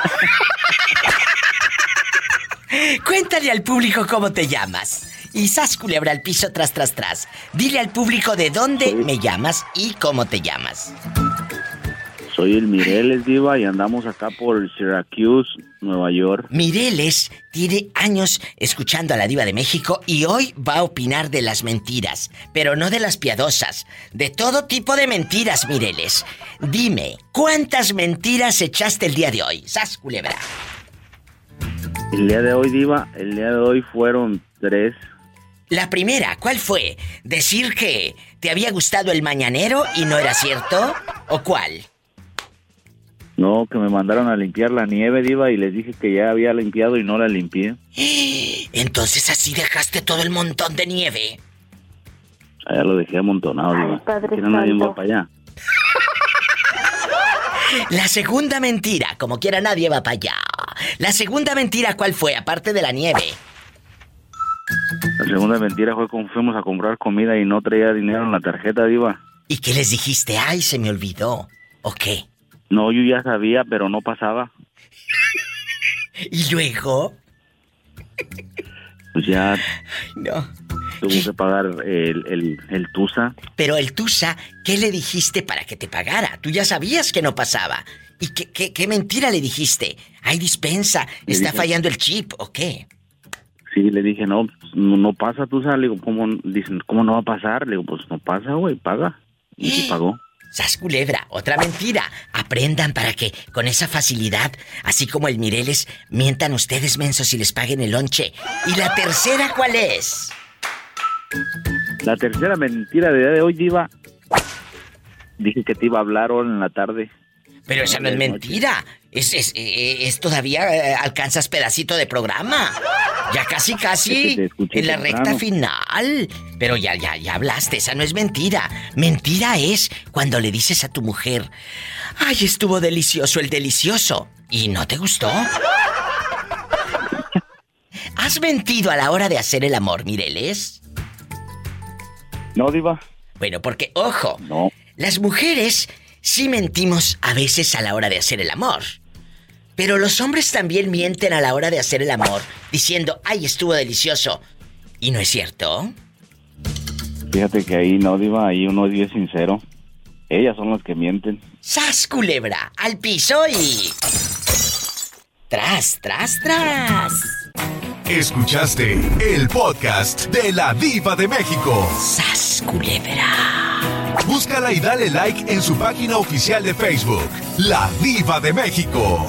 Cuéntale al público cómo te llamas. Y sas culebra al piso tras tras tras. Dile al público de dónde me llamas y cómo te llamas. Soy el Mireles Diva y andamos acá por Syracuse, Nueva York. Mireles tiene años escuchando a la diva de México y hoy va a opinar de las mentiras, pero no de las piadosas, de todo tipo de mentiras, Mireles. Dime, ¿cuántas mentiras echaste el día de hoy? Sas culebra. El día de hoy, Diva, el día de hoy fueron tres. La primera, ¿cuál fue? ¿Decir que te había gustado el mañanero y no era cierto? ¿O cuál? No, que me mandaron a limpiar la nieve, Diva, y les dije que ya había limpiado y no la limpié. Entonces así dejaste todo el montón de nieve. Allá lo dejé amontonado, Diva. Padre Que nadie va para allá. La segunda mentira, como quiera nadie va para allá. La segunda mentira, ¿cuál fue? Aparte de la nieve. La segunda mentira fue cuando fuimos a comprar comida y no traía dinero en la tarjeta, Diva. ¿Y qué les dijiste? Ay, se me olvidó. ¿O qué? No, yo ya sabía, pero no pasaba. ¿Y luego? Pues ya No. tuve que pagar el, el, el Tusa. Pero el Tusa, ¿qué le dijiste para que te pagara? Tú ya sabías que no pasaba. ¿Y qué, qué, qué mentira le dijiste? Hay dispensa, Le está dije- fallando el chip, ¿o qué? Sí, le dije, no, no, no pasa, Tusa. Le digo, ¿cómo, dicen, ¿cómo no va a pasar? Le digo, pues no pasa, güey, paga. Y sí pagó. Sas culebra, otra mentira. Aprendan para que con esa facilidad, así como el Mireles, mientan ustedes mensos y les paguen el lonche. ¿Y la tercera cuál es? La tercera mentira de día de hoy, Diva. Dije que te iba a hablar ahora en la tarde. Pero esa no es mentira. Es, es, eh, es todavía eh, alcanzas pedacito de programa. Ya casi, Es que casi en la temprano. recta final. Pero ya, ya, ya hablaste, esa no es mentira. Mentira es cuando le dices a tu mujer, ay, estuvo delicioso el delicioso. ¿Y no te gustó? ¿Has mentido a la hora de hacer el amor, Mireles? No, Diva. Bueno, porque, ojo, No. las mujeres sí mentimos a veces a la hora de hacer el amor. Pero los hombres también mienten a la hora de hacer el amor, diciendo, ay, estuvo delicioso. ¿Y no es cierto? Fíjate que ahí no, Diva, ahí uno es bien sincero. Ellas son las que mienten. ¡Sas, culebra! ¡Al piso y... ¡Tras, tras, tras! Escuchaste el podcast de la Diva de México. ¡Sas, culebra! Búscala y dale like en su página oficial de Facebook, La Diva de México.